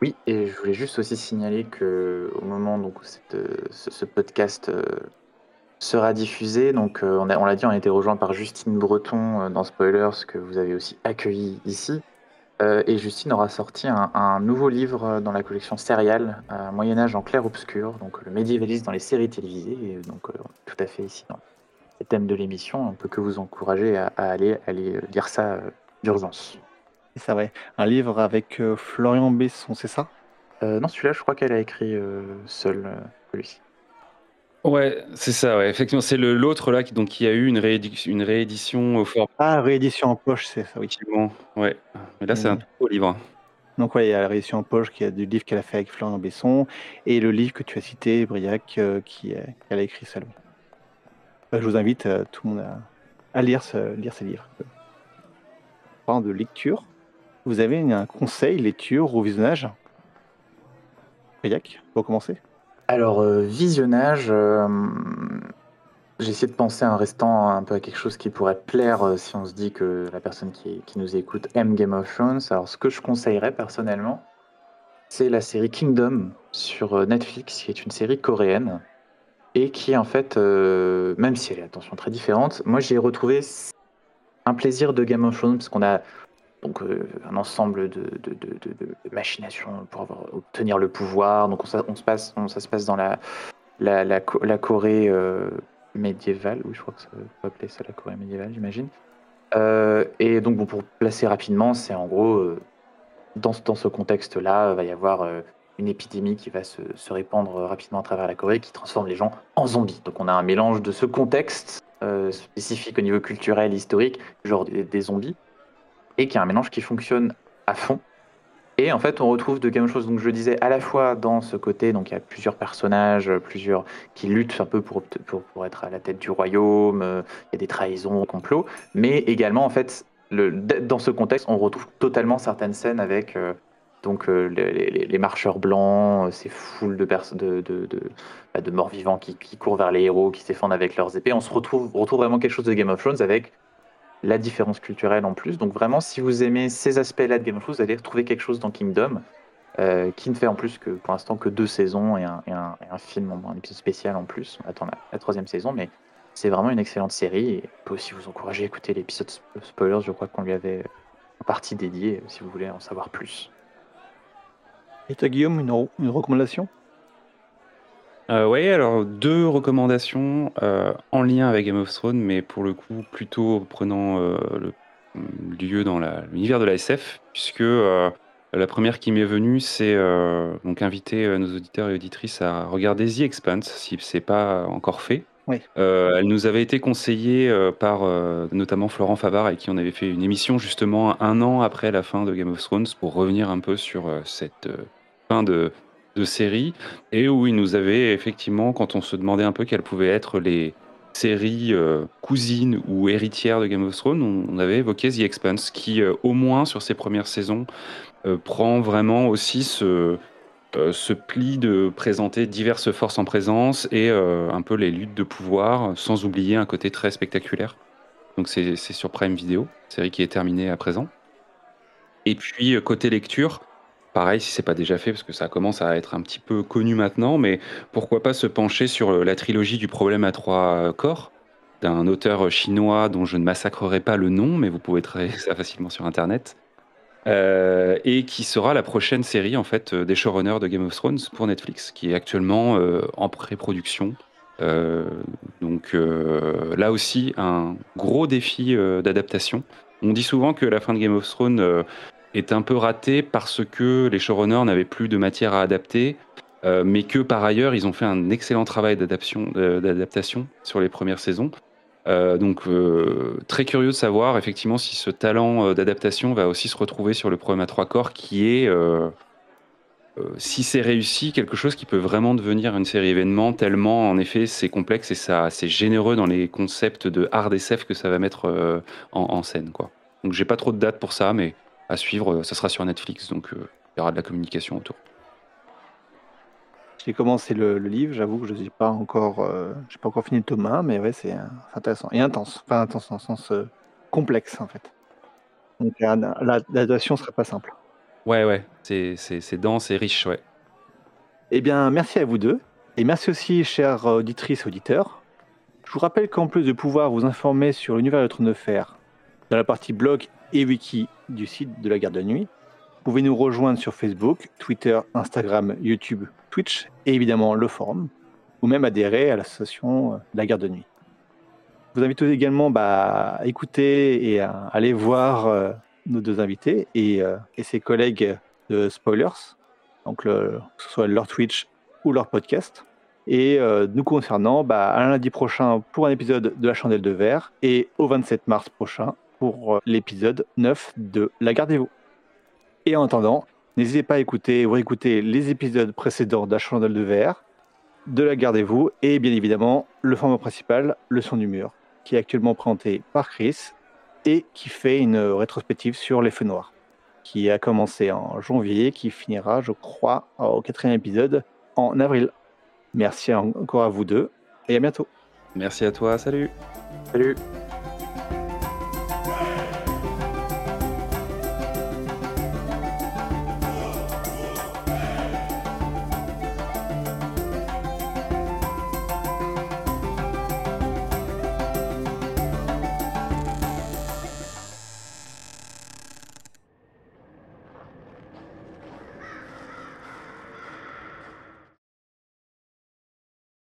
Speaker 2: Oui, et je voulais juste aussi signaler que au moment donc, où ce, podcast sera diffusé, donc on l'a dit, on a été rejoint par Justine Breton dans Spoilers, que vous avez aussi accueilli ici. Euh, et Justine aura sorti un, nouveau livre dans la collection Serial, euh, Moyen-Âge en clair-obscur, donc le médiévalisme dans les séries télévisées. Et donc, euh, tout à fait ici thème de l'émission. On ne peut que vous encourager à, aller, aller lire ça d'urgence.
Speaker 1: C'est vrai. Un livre avec Florian Besson, c'est ça?
Speaker 2: Non, celui-là, je crois qu'elle a écrit seule, celui-ci.
Speaker 3: Ouais, c'est ça, ouais. Effectivement, c'est l'autre là qui donc qui a eu une réédition une réédition au format
Speaker 1: Ah, réédition en poche, c'est ça, oui.
Speaker 3: ouais. Mais là, c'est un tout beau livre.
Speaker 1: Donc ouais, il y a la réédition en poche qui a du livre qu'elle a fait avec Florian Besson et le livre que tu as cité, Briac, euh, qui, qu'elle a écrit seule. Bah, je vous invite euh, tout le monde à, lire ce, lire ces livres. Parlant de lecture, vous avez un conseil lecture ou visionnage? Briac, pour commencer
Speaker 2: alors, euh, visionnage, euh, j'ai essayé de penser en restant un peu à quelque chose qui pourrait plaire si on se dit que la personne qui, nous écoute aime Game of Thrones. Alors, ce que je conseillerais personnellement, c'est la série Kingdom sur Netflix, qui est une série coréenne et qui, en fait, même si elle est, attention, très différente, moi j'ai retrouvé un plaisir de Game of Thrones parce qu'on a donc euh, un ensemble de, machinations pour obtenir le pouvoir. Donc on, se passe, ça se passe dans la, la, Corée euh, médiévale, oui je crois que ça peut appeler ça la Corée médiévale, j'imagine. Euh, et donc bon, pour placer rapidement, c'est en gros dans, dans ce contexte-là, va y avoir une épidémie qui va se, répandre rapidement à travers la Corée, qui transforme les gens en zombies. Donc on a un mélange de ce contexte spécifique au niveau culturel, historique, genre des zombies, et qui est un mélange qui fonctionne à fond. Et en fait, on retrouve de of Thrones, donc je le disais, à la fois dans ce côté, donc il y a plusieurs personnages, plusieurs qui luttent un peu pour, pour, être à la tête du royaume, euh, il y a des trahisons, complots, mais également, en fait, dans ce contexte, on retrouve totalement certaines scènes avec euh, donc euh, les, marcheurs blancs, ces foules de, de, de, bah, morts vivants qui, courent vers les héros, qui s'effondrent avec leurs épées. On se retrouve vraiment quelque chose de Game of Thrones avec la différence culturelle en plus. Donc vraiment, si vous aimez ces aspects-là de Game of Thrones, vous allez retrouver quelque chose dans Kingdom, euh, qui ne fait en plus que pour l'instant que deux saisons et un, film, un épisode spécial en plus. On attend la, troisième saison, mais c'est vraiment une excellente série. Et on peut aussi vous encourager à écouter l'épisode spoilers. Je crois qu'on lui avait en partie dédié, si vous voulez en savoir plus.
Speaker 1: Et toi, Guillaume, une recommandation?
Speaker 3: Euh, oui, alors deux recommandations euh, en lien avec Game of Thrones, mais pour le coup plutôt prenant euh, le lieu dans l'univers de la SF, puisque la première qui m'est venue, c'est donc inviter nos auditeurs et auditrices à regarder The Expanse, si c'est pas encore fait.
Speaker 1: Oui.
Speaker 3: elle nous avait été conseillée par notamment Florent Favard, avec qui on avait fait une émission justement un an après la fin de Game of Thrones pour revenir un peu sur cette fin de, séries et où il nous avait effectivement, quand on se demandait un peu quelles pouvaient être les séries euh, cousines ou héritières de Game of Thrones, on, avait évoqué The Expanse qui, euh, au moins sur ses premières saisons, euh, prend vraiment aussi ce, ce pli de présenter diverses forces en présence et un peu les luttes de pouvoir, sans oublier un côté très spectaculaire. Donc c'est sur Prime Video, série qui est terminée à présent. Et puis côté lecture, Pareil, si c'est pas déjà fait, parce que ça commence à être un petit peu connu maintenant, mais pourquoi pas se pencher sur euh, la trilogie du problème à trois euh, corps d'un auteur chinois dont je ne massacrerai pas le nom, mais vous pouvez trouver ça facilement sur Internet, euh, et qui sera la prochaine série en fait des showrunners de Game of Thrones pour Netflix, qui est actuellement en pré-production. donc là aussi, un gros défi d'adaptation. On dit souvent que la fin de Game of Thrones est un peu raté parce que les showrunners n'avaient plus de matière à adapter, euh, mais que par ailleurs, ils ont fait un excellent travail d'adaptation, sur les premières saisons. Euh, donc très curieux de savoir effectivement si ce talent d'adaptation va aussi se retrouver sur le programme à trois corps qui est si c'est réussi, quelque chose qui peut vraiment devenir une série événement, tellement en effet c'est complexe et ça c'est généreux dans les concepts de hard SF que ça va mettre en, scène. Donc j'ai pas trop de date pour ça, mais à suivre, ça sera sur Netflix, donc il y aura de la communication autour.
Speaker 1: J'ai commencé le, livre, j'avoue que je n'ai pas encore, euh, j'ai pas encore fini le tome 1, mais ouais, c'est intéressant et intense. Enfin, intense dans le sens euh, complexe en fait. Donc l'adaptation ne sera pas simple.
Speaker 3: Ouais, ouais, c'est dense et riche, ouais.
Speaker 1: Eh bien, merci à vous deux. Et merci aussi, chères auditrices et auditeurs. Je vous rappelle qu'en plus de pouvoir vous informer sur l'univers de Trône de Fer, dans la partie blog et wiki du site de la garde de nuit, vous pouvez nous rejoindre sur Facebook, Twitter, Instagram, YouTube, Twitch et évidemment le forum, ou même adhérer à l'association La Garde de Nuit. Je vous invite également bah, à écouter et à aller voir euh, nos deux invités euh, et, ses collègues de Spoilers, donc que ce soit leur Twitch ou leur podcast. Et euh, nous concernant, bah, à lundi prochain pour un épisode de La Chandelle de Verre et au 27 mars prochain pour l'épisode 9 de La Gardez-vous. Et en attendant, n'hésitez pas à écouter ou réécouter les épisodes précédents de La Chandelle de Verre, de La Gardez-vous et bien évidemment le format principal, Le son du mur, qui est actuellement présenté par Chris et qui fait une rétrospective sur les feux noirs, qui a commencé en janvier, qui finira, je crois, au quatrième épisode en avril. Merci encore à vous deux et à bientôt.
Speaker 3: Merci à toi, salut.
Speaker 2: Salut.